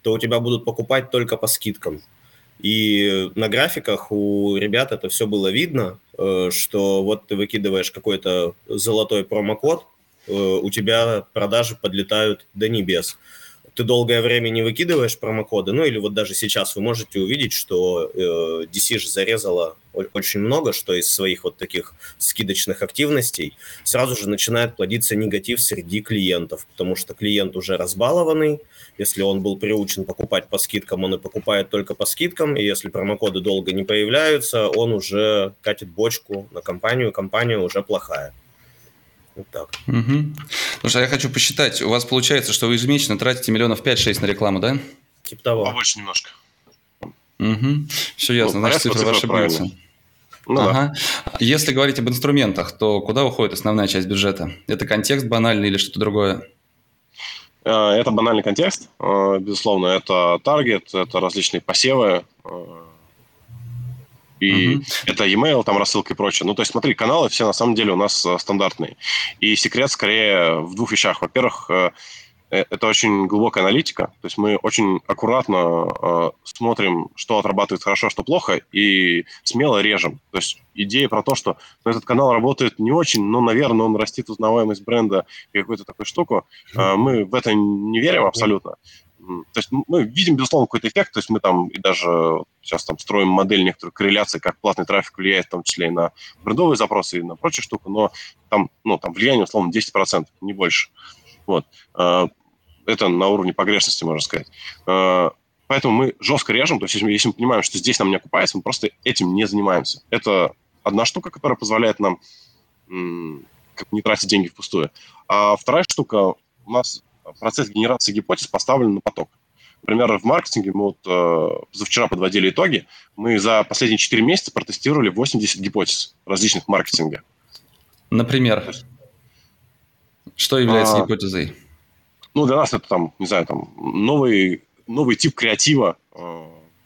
то у тебя будут покупать только по скидкам. И на графиках у ребят это все было видно, э, что вот ты выкидываешь какой-то золотой промокод, Э, у тебя продажи подлетают до небес. Ты долгое время не выкидываешь промокоды, ну или вот даже сейчас вы можете увидеть, что э, DC же зарезала очень много, что из своих вот таких скидочных активностей сразу же начинает плодиться негатив среди клиентов, потому что клиент уже разбалованный, если он был приучен покупать по скидкам, он и покупает только по скидкам, и если промокоды долго не появляются, он уже катит бочку на компанию, компания уже плохая. Вот так. Угу. Слушай, а я хочу посчитать. У вас получается, что вы ежемесячно тратите миллионов 5-6 на рекламу, да? Типа того. Побольше немножко. Угу. Все ясно. Ну, Значит, цифры ваши бьются. Ну, ага. да. Если говорить об инструментах, то куда уходит основная часть бюджета? Это контекст банальный или что-то другое? Э, это банальный контекст, э, безусловно. Это таргет, это различные посевы, э, и угу. это e-mail, там рассылка и прочее. Ну, то есть, смотри, каналы все на самом деле у нас э, стандартные. И секрет скорее в двух вещах. Во-первых, э, э, это очень глубокая аналитика. То есть мы очень аккуратно э, смотрим, что отрабатывает хорошо, что плохо, и смело режем. То есть идея про то, что ну, этот канал работает не очень, но, наверное, он растит узнаваемость бренда и какую-то такую штуку, э, мы в это не верим абсолютно. То есть мы видим, безусловно, какой-то эффект, то есть мы там и даже сейчас там строим модель некоторой корреляции, как платный трафик влияет в том числе и на брендовые запросы, и на прочие штуки, но там, ну, там влияние, условно, 10%, не больше. Вот. А, это на уровне погрешности, можно сказать. А, поэтому мы жестко режем, то есть если мы понимаем, что здесь нам не окупается, мы просто этим не занимаемся. Это одна штука, которая позволяет нам не тратить деньги впустую. А вторая штука, у нас процесс генерации гипотез поставлен на поток. Например, в маркетинге мы вот э, завчера подводили итоги. Мы за последние 4 месяца протестировали 80 гипотез различных маркетинга. Например? Есть, что является а, гипотезой? Ну, для нас это там, не знаю, там новый, новый тип креатива э,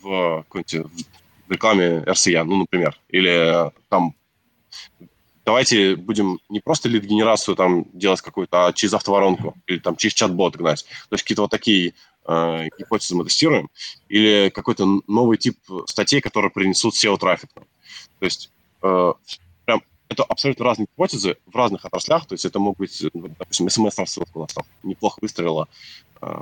в, в рекламе RCA, ну, например, или там давайте будем не просто лид-генерацию там делать какую-то, а через автоворонку или там через чат-бот гнать. То есть какие-то вот такие э, гипотезы мы тестируем. Или какой-то новый тип статей, которые принесут SEO-трафик. То есть э, прям это абсолютно разные гипотезы в разных отраслях. То есть это могут быть, допустим, смс-рассылка у нас там неплохо выстрелила. Э,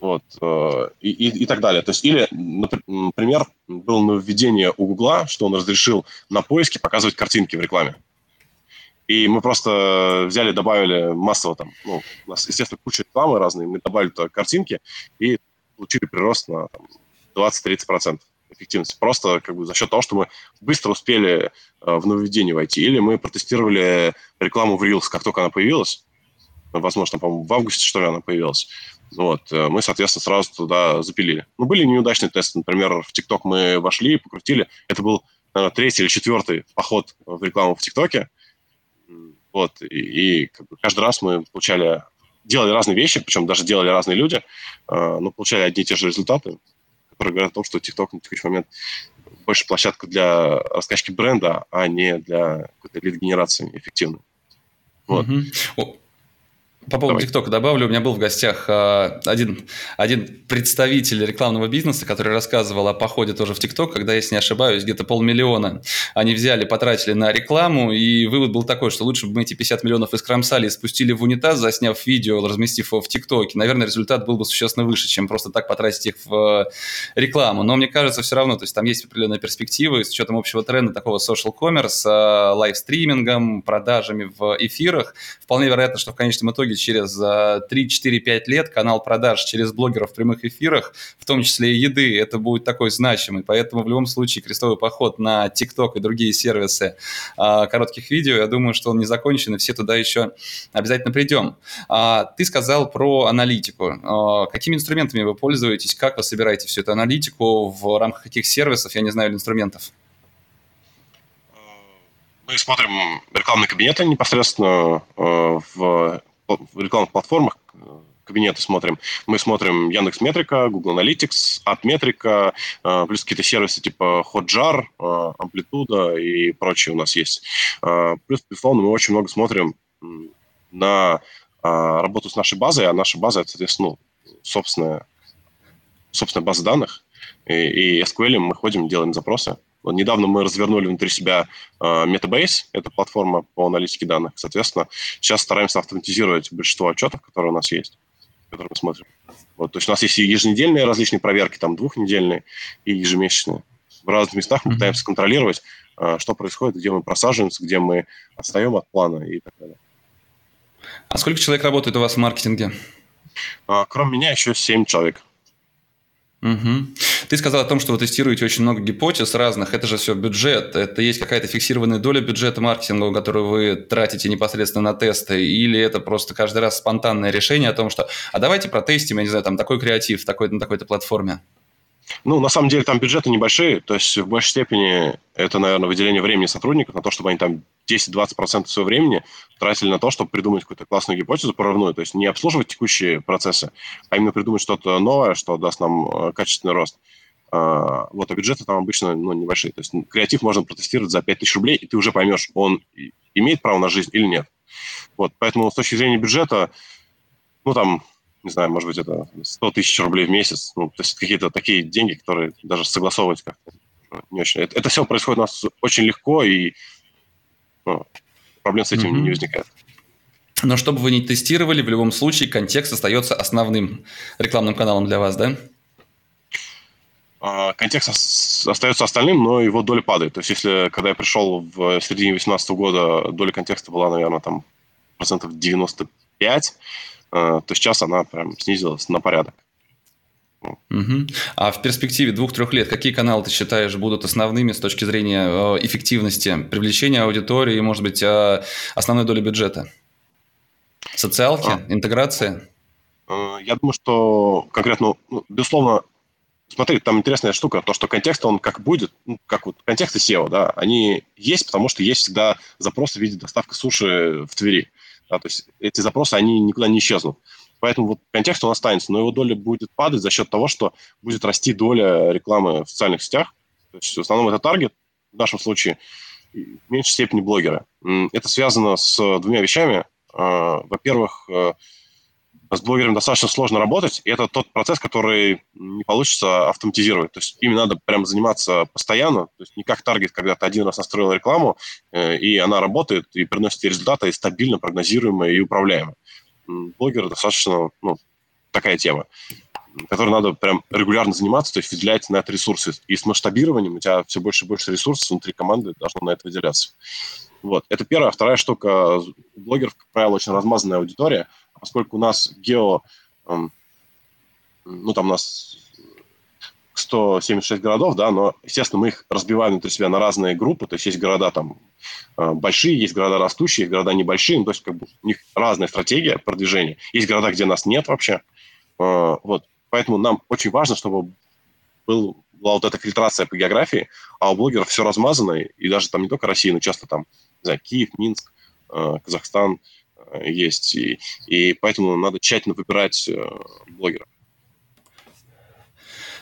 вот, э, и, и, и так далее. То есть, или, например, было нововведение у Гугла, что он разрешил на поиске показывать картинки в рекламе. И мы просто взяли, добавили массово там, ну, у нас, естественно, куча рекламы разные, мы добавили туда картинки и получили прирост на 20-30% эффективности. Просто как бы за счет того, что мы быстро успели э, в нововведение войти. Или мы протестировали рекламу в Reels, как только она появилась. Возможно, по-моему, в августе, что ли, она появилась. Вот, э, мы, соответственно, сразу туда запилили. Ну, были неудачные тесты. Например, в ТикТок мы вошли, покрутили. Это был, наверное, третий или четвертый поход в рекламу в ТикТоке. Вот, и, и как бы каждый раз мы получали, делали разные вещи, причем даже делали разные люди, э, но получали одни и те же результаты, которые говорят о том, что ТикТок на текущий момент больше площадка для раскачки бренда, а не для какой-то лид-генерации эффективной. Вот. Mm-hmm. По поводу ТикТока добавлю, у меня был в гостях э, один, один представитель рекламного бизнеса, который рассказывал о походе тоже в ТикТок, когда, если не ошибаюсь, где-то полмиллиона они взяли, потратили на рекламу, и вывод был такой, что лучше бы мы эти 50 миллионов искромсали и спустили в унитаз, засняв видео, разместив его в ТикТоке. Наверное, результат был бы существенно выше, чем просто так потратить их в э, рекламу. Но мне кажется, все равно, то есть там есть определенные перспективы с учетом общего тренда такого social commerce, э, лайвстримингом, продажами в эфирах. Вполне вероятно, что в конечном итоге через 3-4-5 лет канал продаж через блогеров в прямых эфирах, в том числе и еды, это будет такой значимый. Поэтому в любом случае крестовый поход на TikTok и другие сервисы а, коротких видео, я думаю, что он не закончен, и все туда еще обязательно придем. А, ты сказал про аналитику. А, какими инструментами вы пользуетесь? Как вы собираете всю эту аналитику? В рамках каких сервисов, я не знаю, инструментов? Мы смотрим рекламные кабинеты непосредственно в в рекламных платформах э, кабинеты смотрим. Мы смотрим Яндекс Метрика, Google Analytics, Атметрика, э, плюс какие-то сервисы типа Hotjar, э, Амплитуда и прочие у нас есть. Плюс, безусловно, мы очень много смотрим на работу с нашей базой, а наша база, это, соответственно, ну, собственная, собственная база данных. И, и SQL мы ходим, делаем запросы. Недавно мы развернули внутри себя uh, Metabase, это платформа по аналитике данных. Соответственно, сейчас стараемся автоматизировать большинство отчетов, которые у нас есть, которые мы смотрим. Вот, то есть у нас есть и еженедельные различные проверки, там двухнедельные и ежемесячные. В разных местах мы пытаемся контролировать, uh, что происходит, где мы просаживаемся, где мы отстаем от плана и так далее. А сколько человек работает у вас в маркетинге? Uh, кроме меня еще семь человек. Угу. Ты сказал о том, что вы тестируете очень много гипотез разных. Это же все бюджет. Это есть какая-то фиксированная доля бюджета маркетинга, которую вы тратите непосредственно на тесты, или это просто каждый раз спонтанное решение о том, что а давайте протестим, я не знаю, там такой креатив такой, на такой-то платформе? Ну, на самом деле, там бюджеты небольшие, то есть в большей степени это, наверное, выделение времени сотрудников на то, чтобы они там 10-20% своего времени тратили на то, чтобы придумать какую-то классную гипотезу прорывную, то есть не обслуживать текущие процессы, а именно придумать что-то новое, что даст нам э, качественный рост. А, вот, а бюджеты там обычно ну, небольшие. То есть креатив можно протестировать за 5000 рублей, и ты уже поймешь, он имеет право на жизнь или нет. Вот, поэтому с точки зрения бюджета, ну, там, не знаю, может быть, это 100 тысяч рублей в месяц. Ну, то есть какие-то такие деньги, которые даже согласовывать как-то не очень. Это, это все происходит у нас очень легко, и ну, проблем с этим mm-hmm. не возникает. Но чтобы вы не тестировали, в любом случае контекст остается основным рекламным каналом для вас, да? А, контекст остается остальным, но его доля падает. То есть, если когда я пришел в середине 2018 года, доля контекста была, наверное, там процентов 95, Э, то сейчас она прям снизилась на порядок. Угу. А в перспективе двух-трех лет какие каналы ты считаешь будут основными с точки зрения э, эффективности привлечения аудитории и, может быть, э, основной доли бюджета? Социалки, а. интеграция? Я думаю, что конкретно, ну, безусловно, смотри, там интересная штука, то, что контекст, он как будет, ну, как вот контексты SEO, да, они есть, потому что есть всегда запросы в виде доставки суши в Твери. Да, то есть эти запросы, они никуда не исчезнут. Поэтому вот контекст он останется, но его доля будет падать за счет того, что будет расти доля рекламы в социальных сетях. То есть в основном это таргет, в нашем случае, в меньшей степени блогеры. Это связано с двумя вещами. А, во-первых, э, с блогером достаточно сложно работать, и это тот процесс, который не получится автоматизировать. То есть им надо прям заниматься постоянно, то есть не как таргет, когда ты один раз настроил рекламу, э, и она работает, и приносит результаты, и стабильно, прогнозируемая и управляемая. Блогер достаточно, ну, такая тема, которой надо прям регулярно заниматься, то есть выделять на это ресурсы. И с масштабированием у тебя все больше и больше ресурсов внутри команды должно на это выделяться. Вот. Это первая. Вторая штука. У блогеров, как правило, очень размазанная аудитория – поскольку у нас гео, эм, ну, там у нас 176 городов, да, но, естественно, мы их разбиваем внутри себя на разные группы, то есть есть города там э, большие, есть города растущие, есть города небольшие, ну, то есть как бы у них разная стратегия продвижения. Есть города, где нас нет вообще, э, вот. Поэтому нам очень важно, чтобы был, была вот эта фильтрация по географии, а у блогеров все размазано, и даже там не только Россия, но часто там, знаю, Киев, Минск, э, Казахстан, есть, и, и поэтому надо тщательно выбирать э, блогера.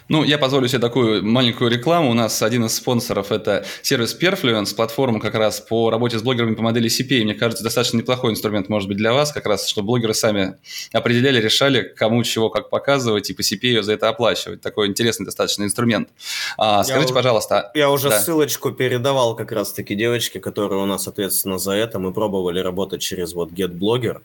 Ну, я позволю себе такую маленькую рекламу. У нас один из спонсоров – это сервис Perfluence, платформа как раз по работе с блогерами по модели CPA. Мне кажется, достаточно неплохой инструмент может быть для вас, как раз, чтобы блогеры сами определяли, решали, кому чего как показывать, и по CPA за это оплачивать. Такой интересный достаточно инструмент. А, скажите, я, пожалуйста. Я уже да. ссылочку передавал как раз-таки девочке, которая у нас ответственна за это. Мы пробовали работать через вот GetBlogger.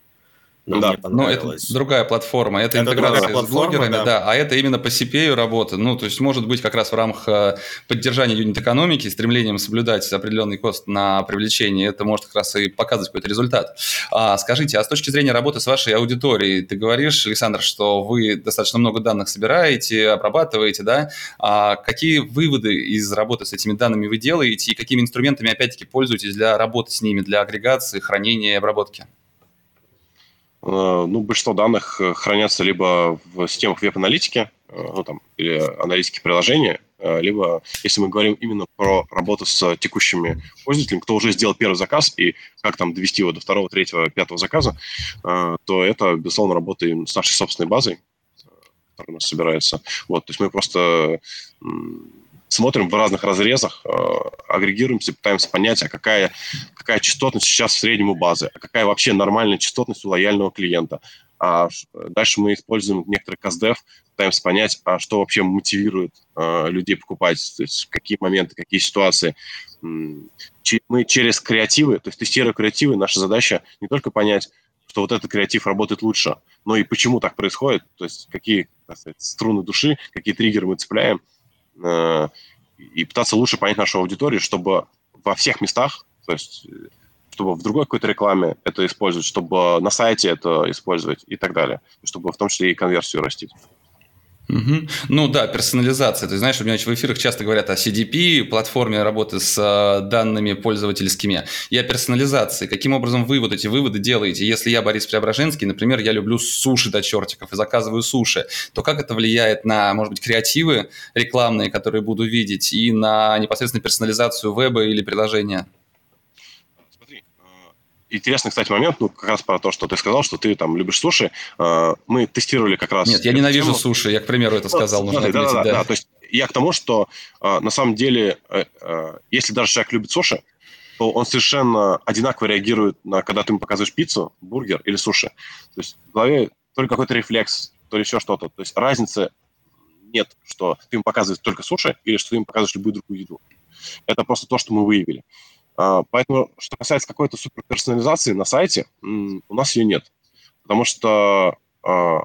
Но да, но это другая платформа, это, это интеграция с блогерами, да. да, а это именно по CPA работа. Ну, то есть, может быть, как раз в рамках э, поддержания юнит-экономики, стремлением соблюдать определенный кост на привлечение, это может как раз и показывать какой-то результат. А, скажите, а с точки зрения работы с вашей аудиторией, ты говоришь, Александр, что вы достаточно много данных собираете, обрабатываете, да? А какие выводы из работы с этими данными вы делаете и какими инструментами, опять-таки, пользуетесь для работы с ними, для агрегации, хранения и обработки? Э, ну, большинство данных э, хранятся либо в системах веб-аналитики, э, ну, там, или аналитики приложения, либо, если мы говорим именно про работу с текущими пользователями, кто уже сделал первый заказ и как там довести его до второго, третьего, пятого заказа, то это, безусловно, работа с нашей собственной базой, которая у нас собирается. Вот, то есть мы просто смотрим в разных разрезах, э, агрегируемся, пытаемся понять, а какая, какая частотность сейчас в среднем у базы, а какая вообще нормальная частотность у лояльного клиента. А дальше мы используем некоторый CastDev, пытаемся понять, а что вообще мотивирует э, людей покупать, то есть какие моменты, какие ситуации. Мы через креативы, то есть тестируя креативы, наша задача не только понять, что вот этот креатив работает лучше, но и почему так происходит, то есть какие сказать, струны души, какие триггеры мы цепляем, Э, и пытаться лучше понять нашу аудиторию, чтобы во всех местах, то есть чтобы в другой какой-то рекламе это использовать, чтобы на сайте это использовать и так далее, чтобы в том числе и конверсию растить. Угу. Ну да, персонализация. Ты знаешь, у меня в эфирах часто говорят о CDP, платформе работы с э, данными пользовательскими, о персонализации. Каким образом вы вот эти выводы делаете? Если я Борис Преображенский, например, я люблю суши до чертиков и заказываю суши, то как это влияет на, может быть, креативы рекламные, которые буду видеть, и на непосредственно персонализацию веба или приложения? Интересный, кстати, момент, ну, как раз про то, что ты сказал, что ты там любишь суши. А, мы тестировали как раз... Нет, я ненавижу тему. суши, я, к примеру, это сказал, нужно отметить, да, да, да. да. То есть я к тому, что а, на самом деле, э, э, если даже человек любит суши, то он совершенно одинаково реагирует на, когда ты ему показываешь пиццу, бургер или суши. То есть в голове только какой-то рефлекс, то ли еще что-то. То есть разницы нет, что ты ему показываешь только суши или что ты ему показываешь любую другую еду. Это просто то, что мы выявили. А, поэтому, что касается какой-то суперперсонализации на сайте, у нас ее нет. Потому что а,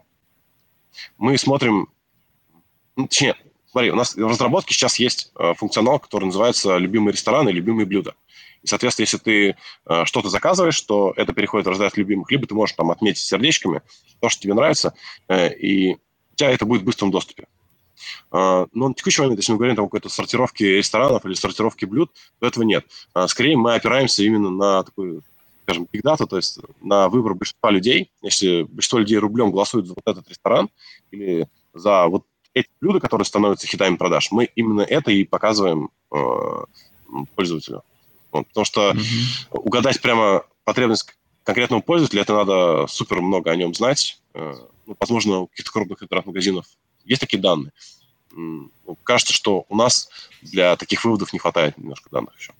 мы смотрим... Ну, точнее, смотри, у нас в разработке сейчас есть а, функционал, который называется «любимые рестораны» и «любимые блюда». И, соответственно, если ты что-то заказываешь, то это переходит в раздел любимых, либо ты можешь там отметить сердечками то, что тебе нравится, э, и у тебя это будет в быстром доступе. А, но на текущий момент, если мы говорим там о какой-то сортировке ресторанов или сортировке блюд, то этого нет. А, скорее мы опираемся именно на такую скажем, big data, то есть на выбор большинства людей. Если большинство людей рублем голосуют за вот этот ресторан или за вот эти блюда, которые становятся хитами продаж, мы именно это и показываем э, пользователю. Вот, потому что mm-hmm. угадать прямо потребность конкретному пользователю это надо супер много о нем знать. Э, ну, возможно, у каких-то крупных интернет-магазинов есть такие данные. Ну, кажется, что у нас для таких выводов не хватает немножко данных еще.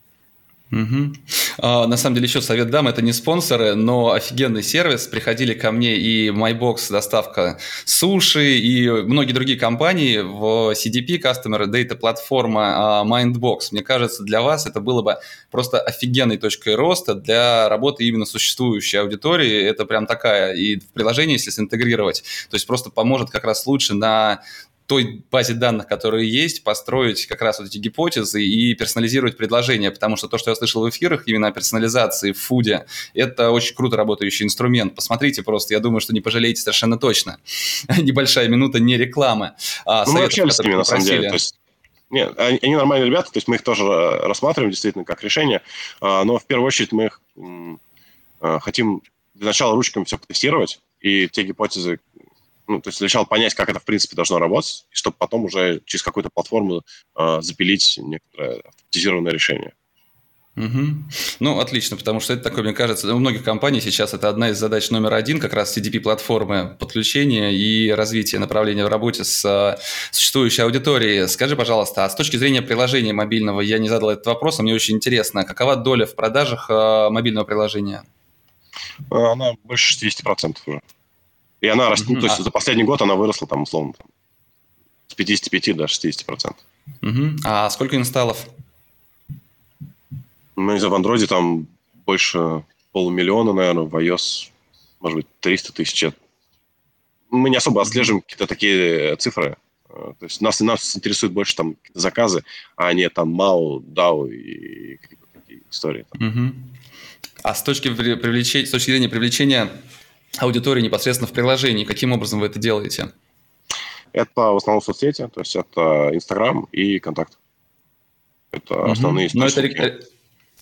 Угу. А, на самом деле еще совет дам, это не спонсоры, но офигенный сервис. Приходили ко мне и MyBox, доставка суши и многие другие компании в CDP, Customer Data платформа Mindbox. Мне кажется, для вас это было бы просто офигенной точкой роста для работы именно существующей аудитории. Это прям такая, и в приложении, если синтегрировать, то есть просто поможет как раз лучше на той базе данных, которые есть, построить как раз вот эти гипотезы и персонализировать предложения, потому что то, что я слышал в эфирах, именно о персонализации в фуде, это очень круто работающий инструмент. Посмотрите просто, я думаю, что не пожалеете совершенно точно. Небольшая минута не рекламы. А, ну, мы общались с ними, на самом деле. То есть... Нет, они, они нормальные ребята, то есть мы их тоже рассматриваем действительно как решение, а, но в первую очередь мы их а, хотим для начала ручками все потестировать, и те гипотезы, ну, то есть сначала понять, как это в принципе должно работать, и чтобы потом уже через какую-то платформу э, запилить некоторое автоматизированное решение. Угу. Ну, отлично, потому что это такое, мне кажется, у многих компаний сейчас это одна из задач номер один, как раз CDP-платформы подключения и развития направления в работе с а, существующей аудиторией. Скажи, пожалуйста, а с точки зрения приложения мобильного, я не задал этот вопрос, а мне очень интересно, какова доля в продажах а, мобильного приложения? Она больше 60% уже. И она растет, mm-hmm. то есть а... за последний год она выросла там, условно, там, с 55 до 60 процентов. Mm-hmm. А сколько инсталлов? Ну, не знаю, в Android там больше полумиллиона, наверное, в iOS, может быть, 300 тысяч. Мы не особо отслеживаем какие-то такие цифры. Э, то есть нас, нас интересуют больше там заказы, а не там MAU, DAO и какие-то такие истории. Угу. А с точки, привлечения, с точки зрения привлечения аудитории непосредственно в приложении? Каким образом вы это делаете? Это в основном соцсети, то есть это Инстаграм и Контакт. Это угу. основные источники. Но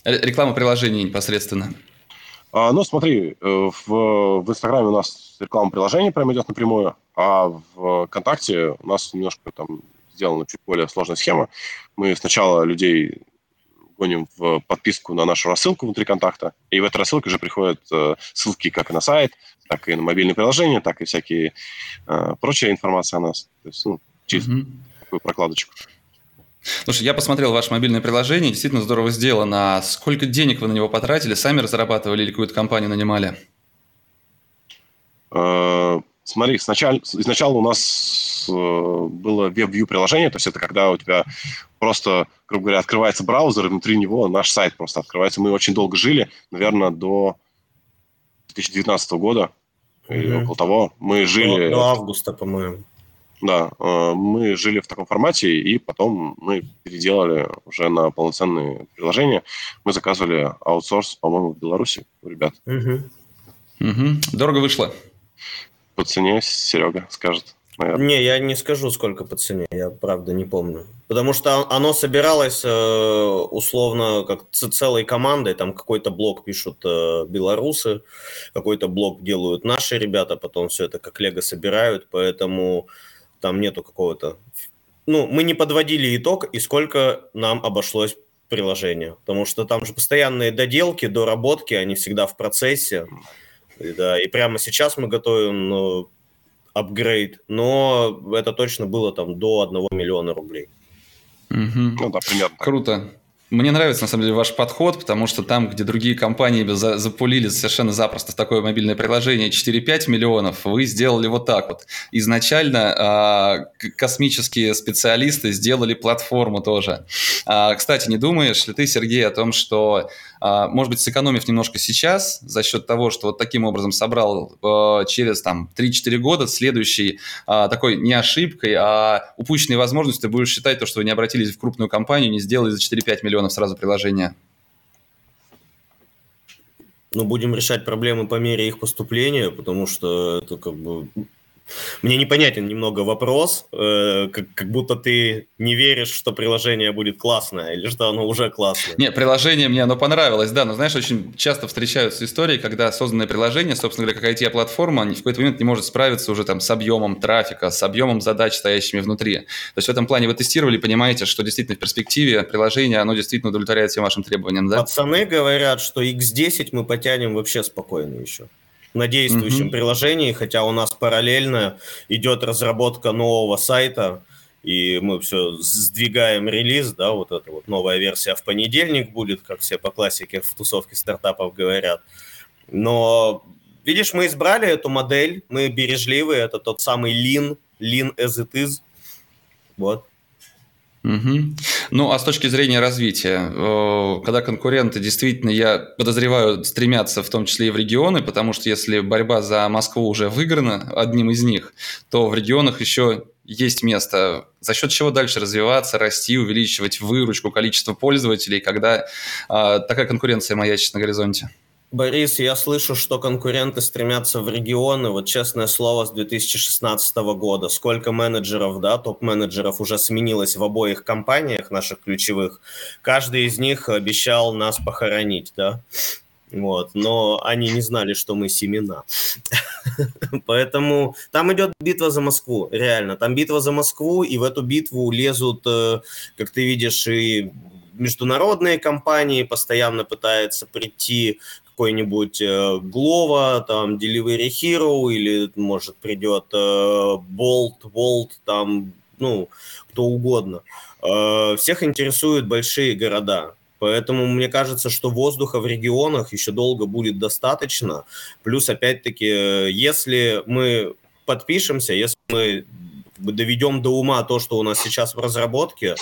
это реклама приложений непосредственно. А, ну, смотри, э, в, в Инстаграме у нас реклама приложений прямо идет напрямую, а в ВКонтакте у нас немножко там сделана чуть более сложная схема. Мы сначала людей гоним в подписку на нашу рассылку внутри контакта, и в эту рассылку уже приходят э, ссылки как на сайт, так и на мобильные приложения, так и всякие э, прочая информация о нас. То есть, ну, через mm-hmm. такую прокладочку. Слушай, я посмотрел ваше мобильное приложение, действительно здорово сделано. Сколько денег вы на него потратили? Сами разрабатывали или какую-то компанию нанимали? Смотри, сначала, изначально у нас э, было WebView приложение, то есть это когда у тебя просто, грубо говоря, открывается браузер, и внутри него наш сайт просто открывается. Мы очень долго жили, наверное, до 2019 года mm-hmm. или около того. Мы жили... До, до августа, по-моему. Да, э, мы жили в таком формате, и потом мы переделали уже на полноценные приложения. Мы заказывали аутсорс, по-моему, в Беларуси у ребят. Угу. Угу. Дорого вышло? По цене Серега скажет наверное. Не, я не скажу, сколько по цене, я правда не помню. Потому что оно собиралось э, условно как целой командой, там какой-то блок пишут э, белорусы, какой-то блок делают наши ребята, потом все это как лего собирают, поэтому там нету какого-то... Ну, мы не подводили итог, и сколько нам обошлось приложение, потому что там же постоянные доделки, доработки, они всегда в процессе. И, да, и прямо сейчас мы готовим ну, апгрейд, но это точно было там до 1 миллиона рублей. Угу. Ну да, примерно. Круто. Мне нравится, на самом деле, ваш подход, потому что там, где другие компании за, запулили совершенно запросто в такое мобильное приложение 4-5 миллионов, вы сделали вот так вот. Изначально э, космические специалисты сделали платформу тоже. Э, кстати, не думаешь ли ты, Сергей, о том, что может быть, сэкономив немножко сейчас за счет того, что вот таким образом собрал э, через там 3-4 года, следующий а, такой не ошибкой, а упущенной возможностью ты будешь считать то, что вы не обратились в крупную компанию, не сделали за 4-5 миллионов сразу приложение? Ну, будем решать проблемы по мере их поступления, потому что это как бы Мне непонятен немного вопрос, э, как, как будто ты не веришь, что приложение будет классное, или что оно уже классное. Нет, приложение мне оно понравилось, да, но знаешь, очень часто встречаются истории, когда созданное приложение, собственно говоря, как IT-платформа, в какой-то момент не может справиться уже там с объемом трафика, с объемом задач, стоящими внутри. То есть в этом плане вы тестировали, понимаете, что действительно в перспективе приложение, оно действительно удовлетворяет всем вашим требованиям, да? Пацаны говорят, что X10 мы потянем вообще спокойно еще на действующем mm-hmm. приложении, хотя у нас параллельно идет разработка нового сайта, и мы все сдвигаем релиз, да, вот эта вот новая версия в понедельник будет, как все по классике в тусовке стартапов говорят. Но, видишь, мы избрали эту модель, мы бережливы, это тот самый Lean, Lean as it is, вот. Угу. Ну, а с точки зрения развития, когда конкуренты действительно, я подозреваю, стремятся в том числе и в регионы, потому что если борьба за Москву уже выиграна одним из них, то в регионах еще есть место, за счет чего дальше развиваться, расти, увеличивать выручку, количество пользователей, когда а, такая конкуренция маячит на горизонте. Борис, я слышу, что конкуренты стремятся в регионы. Вот честное слово, с 2016 года. Сколько менеджеров, да, топ-менеджеров уже сменилось в обоих компаниях наших ключевых. Каждый из них обещал нас похоронить, да. Вот, но они не знали, что мы семена. Поэтому там идет битва за Москву, реально. Там битва за Москву, и в эту битву лезут, э, как ты видишь, и международные компании постоянно пытаются прийти какой-нибудь э, Глова, там, Delivery Hero, или, может, придет э, Bolt, Volt, там, ну, кто угодно. Э, всех интересуют большие города. Поэтому мне кажется, что воздуха в регионах еще долго будет достаточно. Плюс, опять-таки, если мы подпишемся, если мы доведем до ума то, что у нас сейчас в разработке,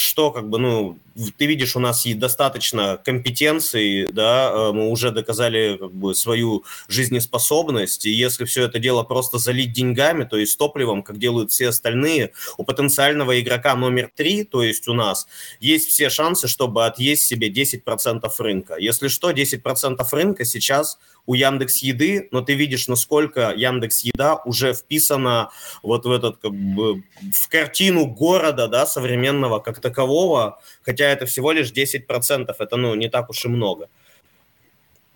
что как бы, ну, ты видишь, у нас есть достаточно компетенций, да, э, мы уже доказали как бы свою жизнеспособность, и если все это дело просто залить деньгами, то есть топливом, как делают все остальные, у потенциального игрока номер три, то есть у нас, есть все шансы, чтобы отъесть себе 10% рынка. Если что, 10% рынка сейчас у Яндекс Еды, но ты видишь, насколько Яндекс Еда уже вписана вот в этот как бы в картину города, да, современного как такового, хотя это всего лишь 10%, это, ну, не так уж и много.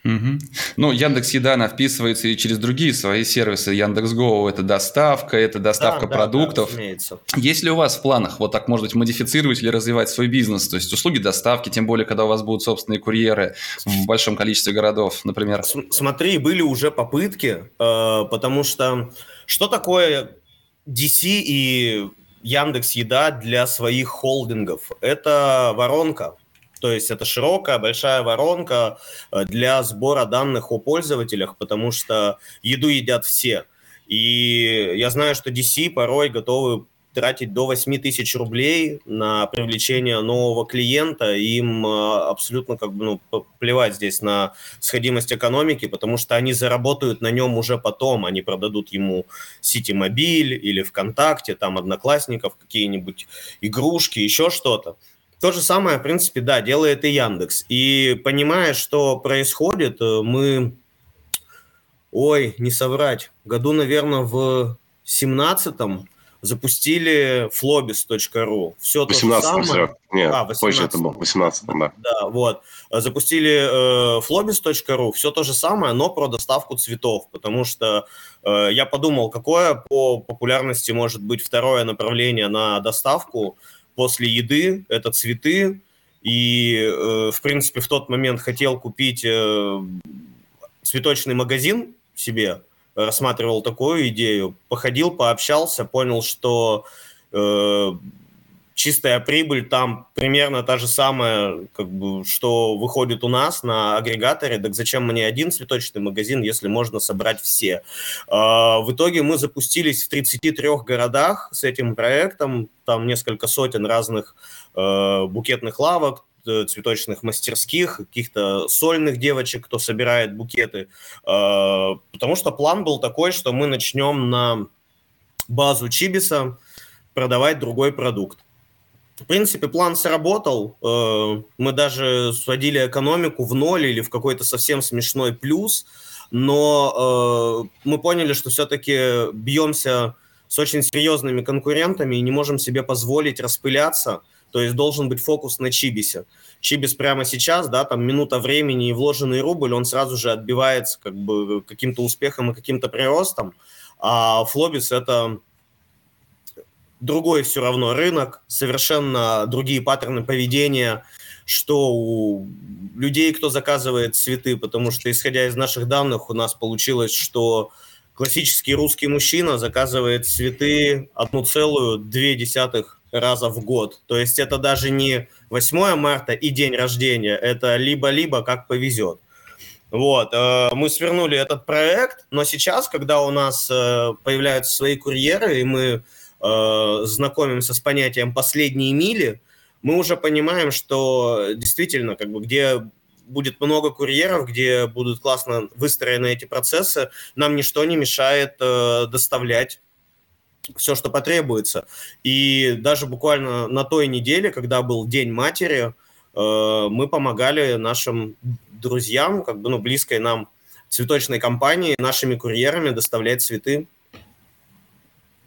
Угу. Ну, Яндекс Еда, она вписывается и через другие свои сервисы. Яндекс Го это доставка, это доставка да, продуктов. Да, да, Есть ли у вас в планах вот так, может быть, модифицировать или развивать свой бизнес? То есть услуги доставки, тем более, когда у вас будут собственные курьеры в большом количестве городов, например. Смотри, были уже попытки, э, потому что что такое DC и Яндекс Еда для своих холдингов? Это воронка то есть это широкая, большая воронка э, для сбора данных о пользователях, потому что еду едят все. И я знаю, что DC порой готовы тратить до 8 тысяч рублей на привлечение нового клиента, им э, абсолютно как бы ну, плевать здесь на сходимость экономики, потому что они заработают на нем уже потом, они продадут ему Сити Мобиль или ВКонтакте, там Одноклассников, какие-нибудь игрушки, еще что-то. То же самое, в принципе, да, делает и Яндекс. И понимая, что происходит, э, мы, ой, не соврать, году, наверное, в семнадцатом запустили flobis.ru. Все 18 то же самое. Нет, а, 18 позже это был, 18 да. Да, вот. Запустили э, flobis.ru, все то же самое, но про доставку цветов, потому что э, я подумал, какое по популярности может быть второе направление на доставку – после еды, это цветы. И, э, в принципе, в тот момент хотел купить э, цветочный магазин себе, рассматривал такую идею, походил, пообщался, понял, что э, чистая прибыль там примерно та же самая, как бы, что выходит у нас на агрегаторе. Так зачем мне один цветочный магазин, если можно собрать все? А, в итоге мы запустились в 33 городах с этим проектом. Там несколько сотен разных э, букетных лавок, э, цветочных мастерских, каких-то сольных девочек, кто собирает букеты. А, потому что план был такой, что мы начнем на базу Чибиса продавать другой продукт. В принципе, план сработал. Э, мы даже сводили экономику в ноль или в какой-то совсем смешной плюс. но э, мы поняли, что все-таки бьемся с очень серьезными конкурентами и не можем себе позволить распыляться, то есть должен быть фокус на Чибисе. Чибис прямо сейчас, да, там минута времени и вложенный рубль, он сразу же отбивается как бы каким-то успехом и каким-то приростом, а Флобис это другой все равно рынок, совершенно другие паттерны поведения, что у людей, кто заказывает цветы, потому что, исходя из наших данных, у нас получилось, что классический русский мужчина заказывает цветы одну целую две десятых раза в год. То есть это даже не 8 марта и день рождения, это либо-либо как повезет. Вот, э, мы свернули этот проект, но сейчас, когда у нас э, появляются свои курьеры, и мы э, знакомимся с понятием «последние мили», мы уже понимаем, что действительно, как бы, где будет много курьеров, где будут классно выстроены эти процессы, нам ничто не мешает доставлять все, что потребуется. И даже буквально на той неделе, когда был День матери, э, мы помогали нашим друзьям, как бы, ну, близкой нам цветочной компании, нашими курьерами доставлять цветы.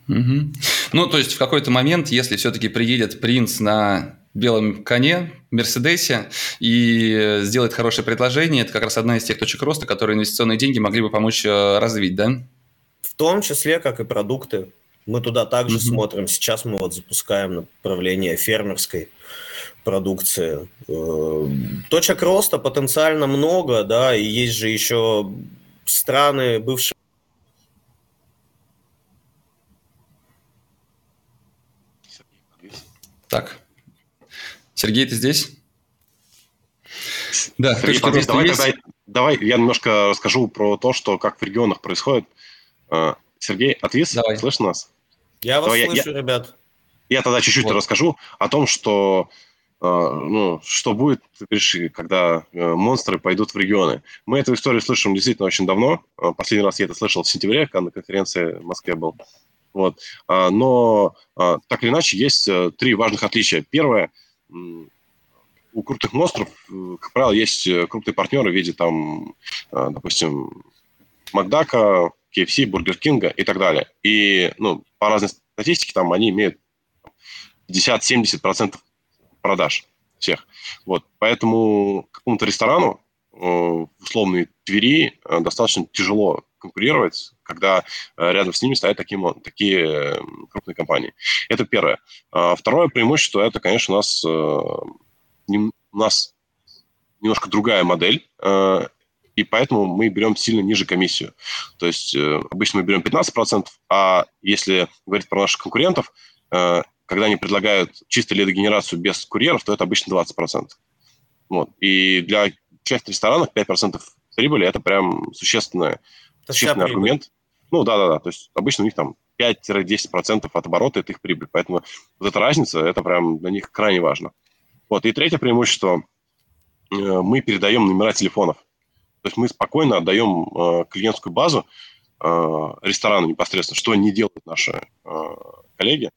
Угу. Ну, то есть в какой-то момент, если все-таки приедет принц на белом коне, Мерседесе и сделает хорошее предложение, это как раз одна из тех точек роста, которые инвестиционные деньги могли бы помочь э, развить, да? В том числе, как и продукты. Мы туда также mm-hmm. смотрим. Сейчас мы вот запускаем направление фермерской продукции. Э, точек роста потенциально много, да, и есть же еще страны, бывшие Так. Сергей, ты здесь? Да, Сергей, давай, давай, давай, давай я немножко расскажу про то, что как в регионах происходит. Э, Сергей, отвис? Давай. Слышно нас? Я вас Давай, слышу, я, ребят. Я тогда чуть-чуть вот. расскажу о том, что э, ну, что будет, ты когда э, монстры пойдут в регионы. Мы эту историю слышим действительно очень давно. Э, последний раз я это слышал в сентябре, когда на конференции в Москве был. Вот. А, но а, так или иначе есть э, три важных отличия. Первое, у крупных монстров, э, как правило, есть э, крупные партнеры в виде, там, допустим, Макдака, KFC, Бургер Кинга и так далее. И ну, по разной статистике там они имеют 50-70% продаж всех. Вот. Поэтому какому-то ресторану в условной Твери достаточно тяжело конкурировать, когда э, рядом с ними стоят такие, такие крупные компании. Это первое. А второе преимущество – это, конечно, у нас, у нас немножко другая модель и поэтому мы берем сильно ниже комиссию. То есть э, обычно мы берем 15%, а если говорить про наших конкурентов, э, когда они предлагают чисто лидогенерацию без курьеров, то это обычно 20%. Вот. И для части ресторанов 5% прибыли – это прям существенный, существенный аргумент. Ну, да-да-да. То есть обычно у них там 5-10% от оборота – это их прибыль. Поэтому вот эта разница – это прям для них крайне важно. Вот. И третье преимущество э, – мы передаем номера телефонов. То есть мы спокойно отдаем э, клиентскую базу э, ресторану непосредственно, что не делают наши коллеги.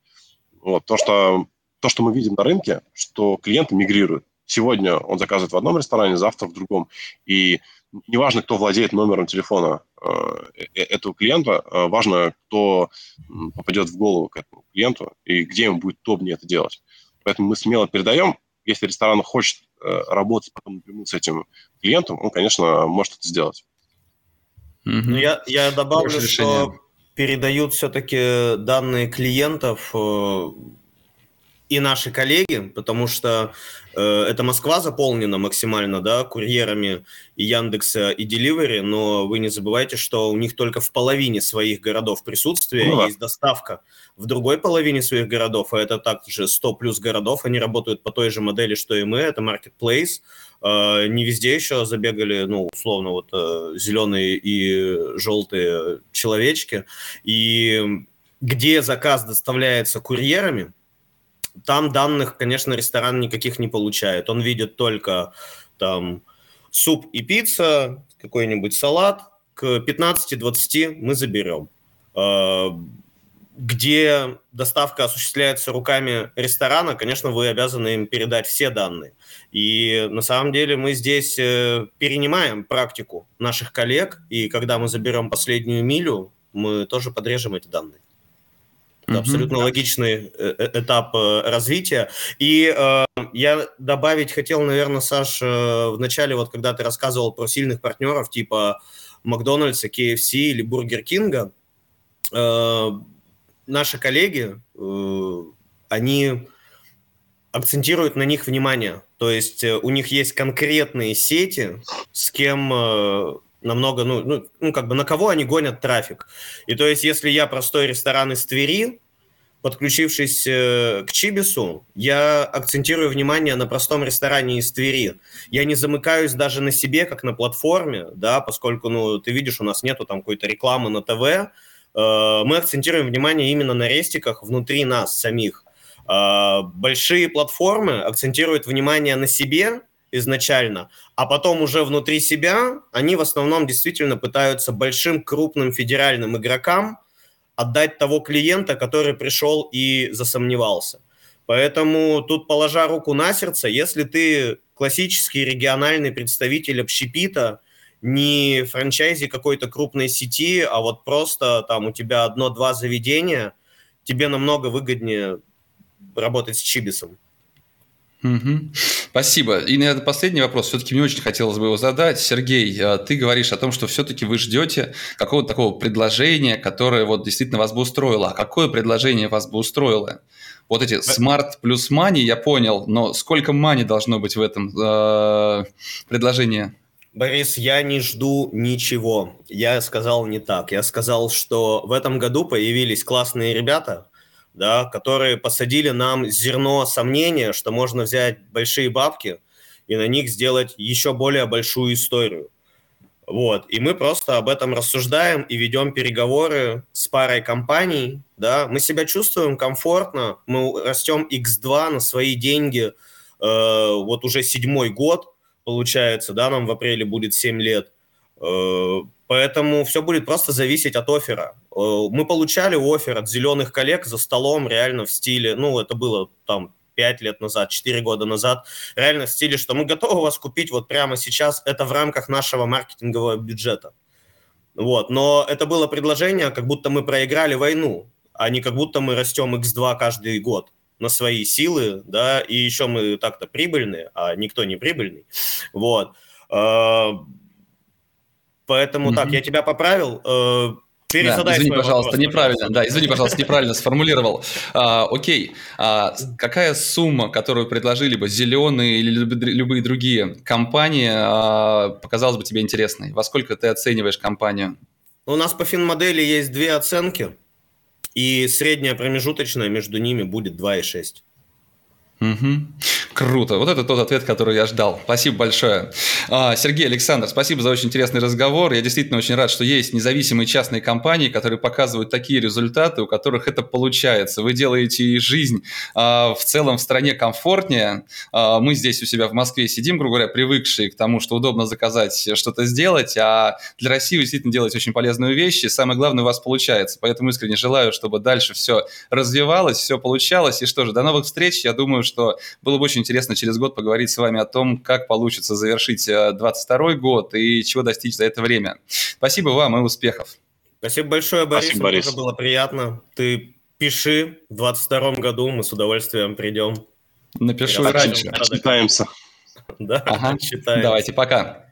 Вот, то, что, то, что мы видим на рынке, что клиенты мигрируют. Сегодня он заказывает в одном ресторане, завтра в другом. И неважно, кто владеет номером телефона э, э этого клиента, э, важно, кто попадет в голову к этому клиенту и где ему будет удобнее это делать. Поэтому мы смело передаем. Если ресторан хочет Э, работать потом напрямую с этим клиентом, он, конечно, может это сделать. Ну, я, я добавлю, что передают все-таки данные клиентов э, и наши коллеги, потому что э, это Москва заполнена максимально, да, курьерами и Яндекса, и Delivery, но вы не забывайте, что у них только в половине своих городов присутствие ну, да. есть доставка. В другой половине своих городов, а это также 100 плюс городов, они работают по той же модели, что и мы, это marketplace. Э, не везде еще забегали, ну, условно, вот э, зеленые и желтые человечки. И где заказ доставляется курьерами, там данных, конечно, ресторан никаких не получает. Он видит только там суп и пицца, какой-нибудь салат. К 15-20 мы заберем. А, где доставка осуществляется руками ресторана, конечно, вы обязаны им передать все данные. И на самом деле мы здесь э, перенимаем практику наших коллег, и когда мы заберем последнюю милю, мы тоже подрежем эти данные. Это абсолютно mm-hmm. логичный э, э, этап развития. И э, я добавить хотел, наверное, Саш, э, в начале, вот когда ты рассказывал про сильных партнеров типа Макдональдса, KFC или Бургер Кинга, э, наши коллеги, э, они акцентируют на них внимание. То есть э, у них есть конкретные сети, с кем э, намного, ну, ну, ну, как бы на кого они гонят трафик. И то есть если я простой ресторан из Твери, подключившись к Chibbis у, я акцентирую внимание на простом ресторане из Твери. Я не замыкаюсь даже на себе, как на платформе, да, поскольку, ну, ты видишь, у нас нету там какой-то рекламы на ТВ, Э, мы акцентируем внимание именно на рестиках внутри нас самих. Э, большие платформы акцентируют внимание на себе изначально, а потом уже внутри себя они в основном действительно пытаются большим крупным федеральным игрокам отдать того клиента, который пришел и засомневался. Поэтому тут, положа руку на сердце, если ты классический региональный представитель общепита – не франчайзи какой-то крупной сети, а вот просто там у тебя одно-два заведения, тебе намного выгоднее работать с Чибисом. Угу. Спасибо. И, наверное, последний вопрос. Все-таки мне очень хотелось бы его задать. Сергей, а, ты говоришь о том, что все-таки вы ждете какого-то такого предложения, которое вот действительно вас бы устроило. А какое предложение вас бы устроило? Вот эти smart плюс money, я понял, но сколько money должно быть в этом э, предложении? Борис, я не жду ничего. Я сказал не так. Я сказал, что в этом году появились классные ребята, да, которые посадили нам зерно сомнения, что можно взять большие бабки и на них сделать еще более большую историю. Вот. И мы просто об этом рассуждаем и ведем переговоры с парой компаний. Да. Мы себя чувствуем комфортно, мы растем X2 на свои деньги э, вот уже седьмой год – получается, да, нам в апреле будет 7 лет. Э, поэтому все будет просто зависеть от оффера. Э, мы получали офер от зеленых коллег за столом реально в стиле, ну, это было там 5 лет назад, 4 года назад, реально в стиле, что мы готовы вас купить вот прямо сейчас, это в рамках нашего маркетингового бюджета. Вот, но это было предложение, как будто мы проиграли войну, а не как будто мы растем X2 каждый год на свои силы, да, и еще мы так-то прибыльные, а никто не прибыльный, вот. Поэтому mm-hmm. так, я тебя поправил. Э, перезадай да, извини, пожалуйста, вопрос, неправильно. Пожалуйста. Да, извини, пожалуйста, неправильно сформулировал. А, окей. А, какая сумма, которую предложили бы зеленые или любые другие компании, а, показалась бы тебе интересной? Во сколько ты оцениваешь компанию? У нас по финмодели есть две оценки и средняя промежуточная между ними будет 2,6. Угу. Круто. Вот это тот ответ, который я ждал. Спасибо большое. А, Сергей, Александр, спасибо за очень интересный разговор. Я действительно очень рад, что есть независимые частные компании, которые показывают такие результаты, у которых это получается. Вы делаете жизнь а, в целом в стране комфортнее. А, мы здесь у себя в Москве сидим, грубо говоря, привыкшие к тому, что удобно заказать что-то сделать, а для России вы действительно делаете очень полезную вещь, и самое главное у вас получается. Поэтому искренне желаю, чтобы дальше все развивалось, все получалось. И что же, до новых встреч. Я думаю, что было бы очень интересно через год поговорить с вами о том, как получится завершить 22 э, год и чего достичь за это время. Спасибо вам и успехов. Спасибо большое, Борис. Спасибо, Борис. Мне было приятно. Ты пиши, в 22 году мы с удовольствием придем. Напишу раньше. Отчитаемся. Да, ага. Давайте, пока.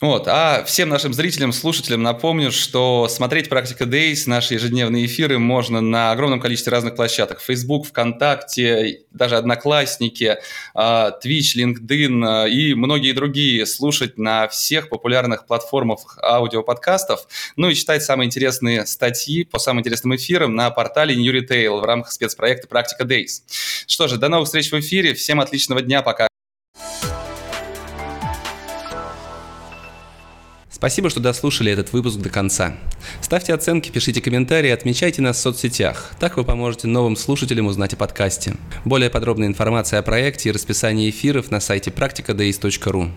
Вот. А всем нашим зрителям, слушателям напомню, что смотреть «Практика Days», наши ежедневные эфиры, можно на огромном количестве разных площадок. Facebook, ВКонтакте, даже Одноклассники, а, Twitch, LinkedIn а, и многие другие. Слушать на всех популярных платформах аудиоподкастов. Ну и читать самые интересные статьи по самым интересным эфирам на портале New Retail в рамках спецпроекта «Практика Days». Что же, до новых встреч в эфире. Всем отличного дня. Пока. Спасибо, что дослушали этот выпуск до конца. Ставьте оценки, пишите комментарии, отмечайте нас в соцсетях. Так вы поможете новым слушателям узнать о подкасте. Более подробная информация о проекте и расписании эфиров на сайте практикadays.ru.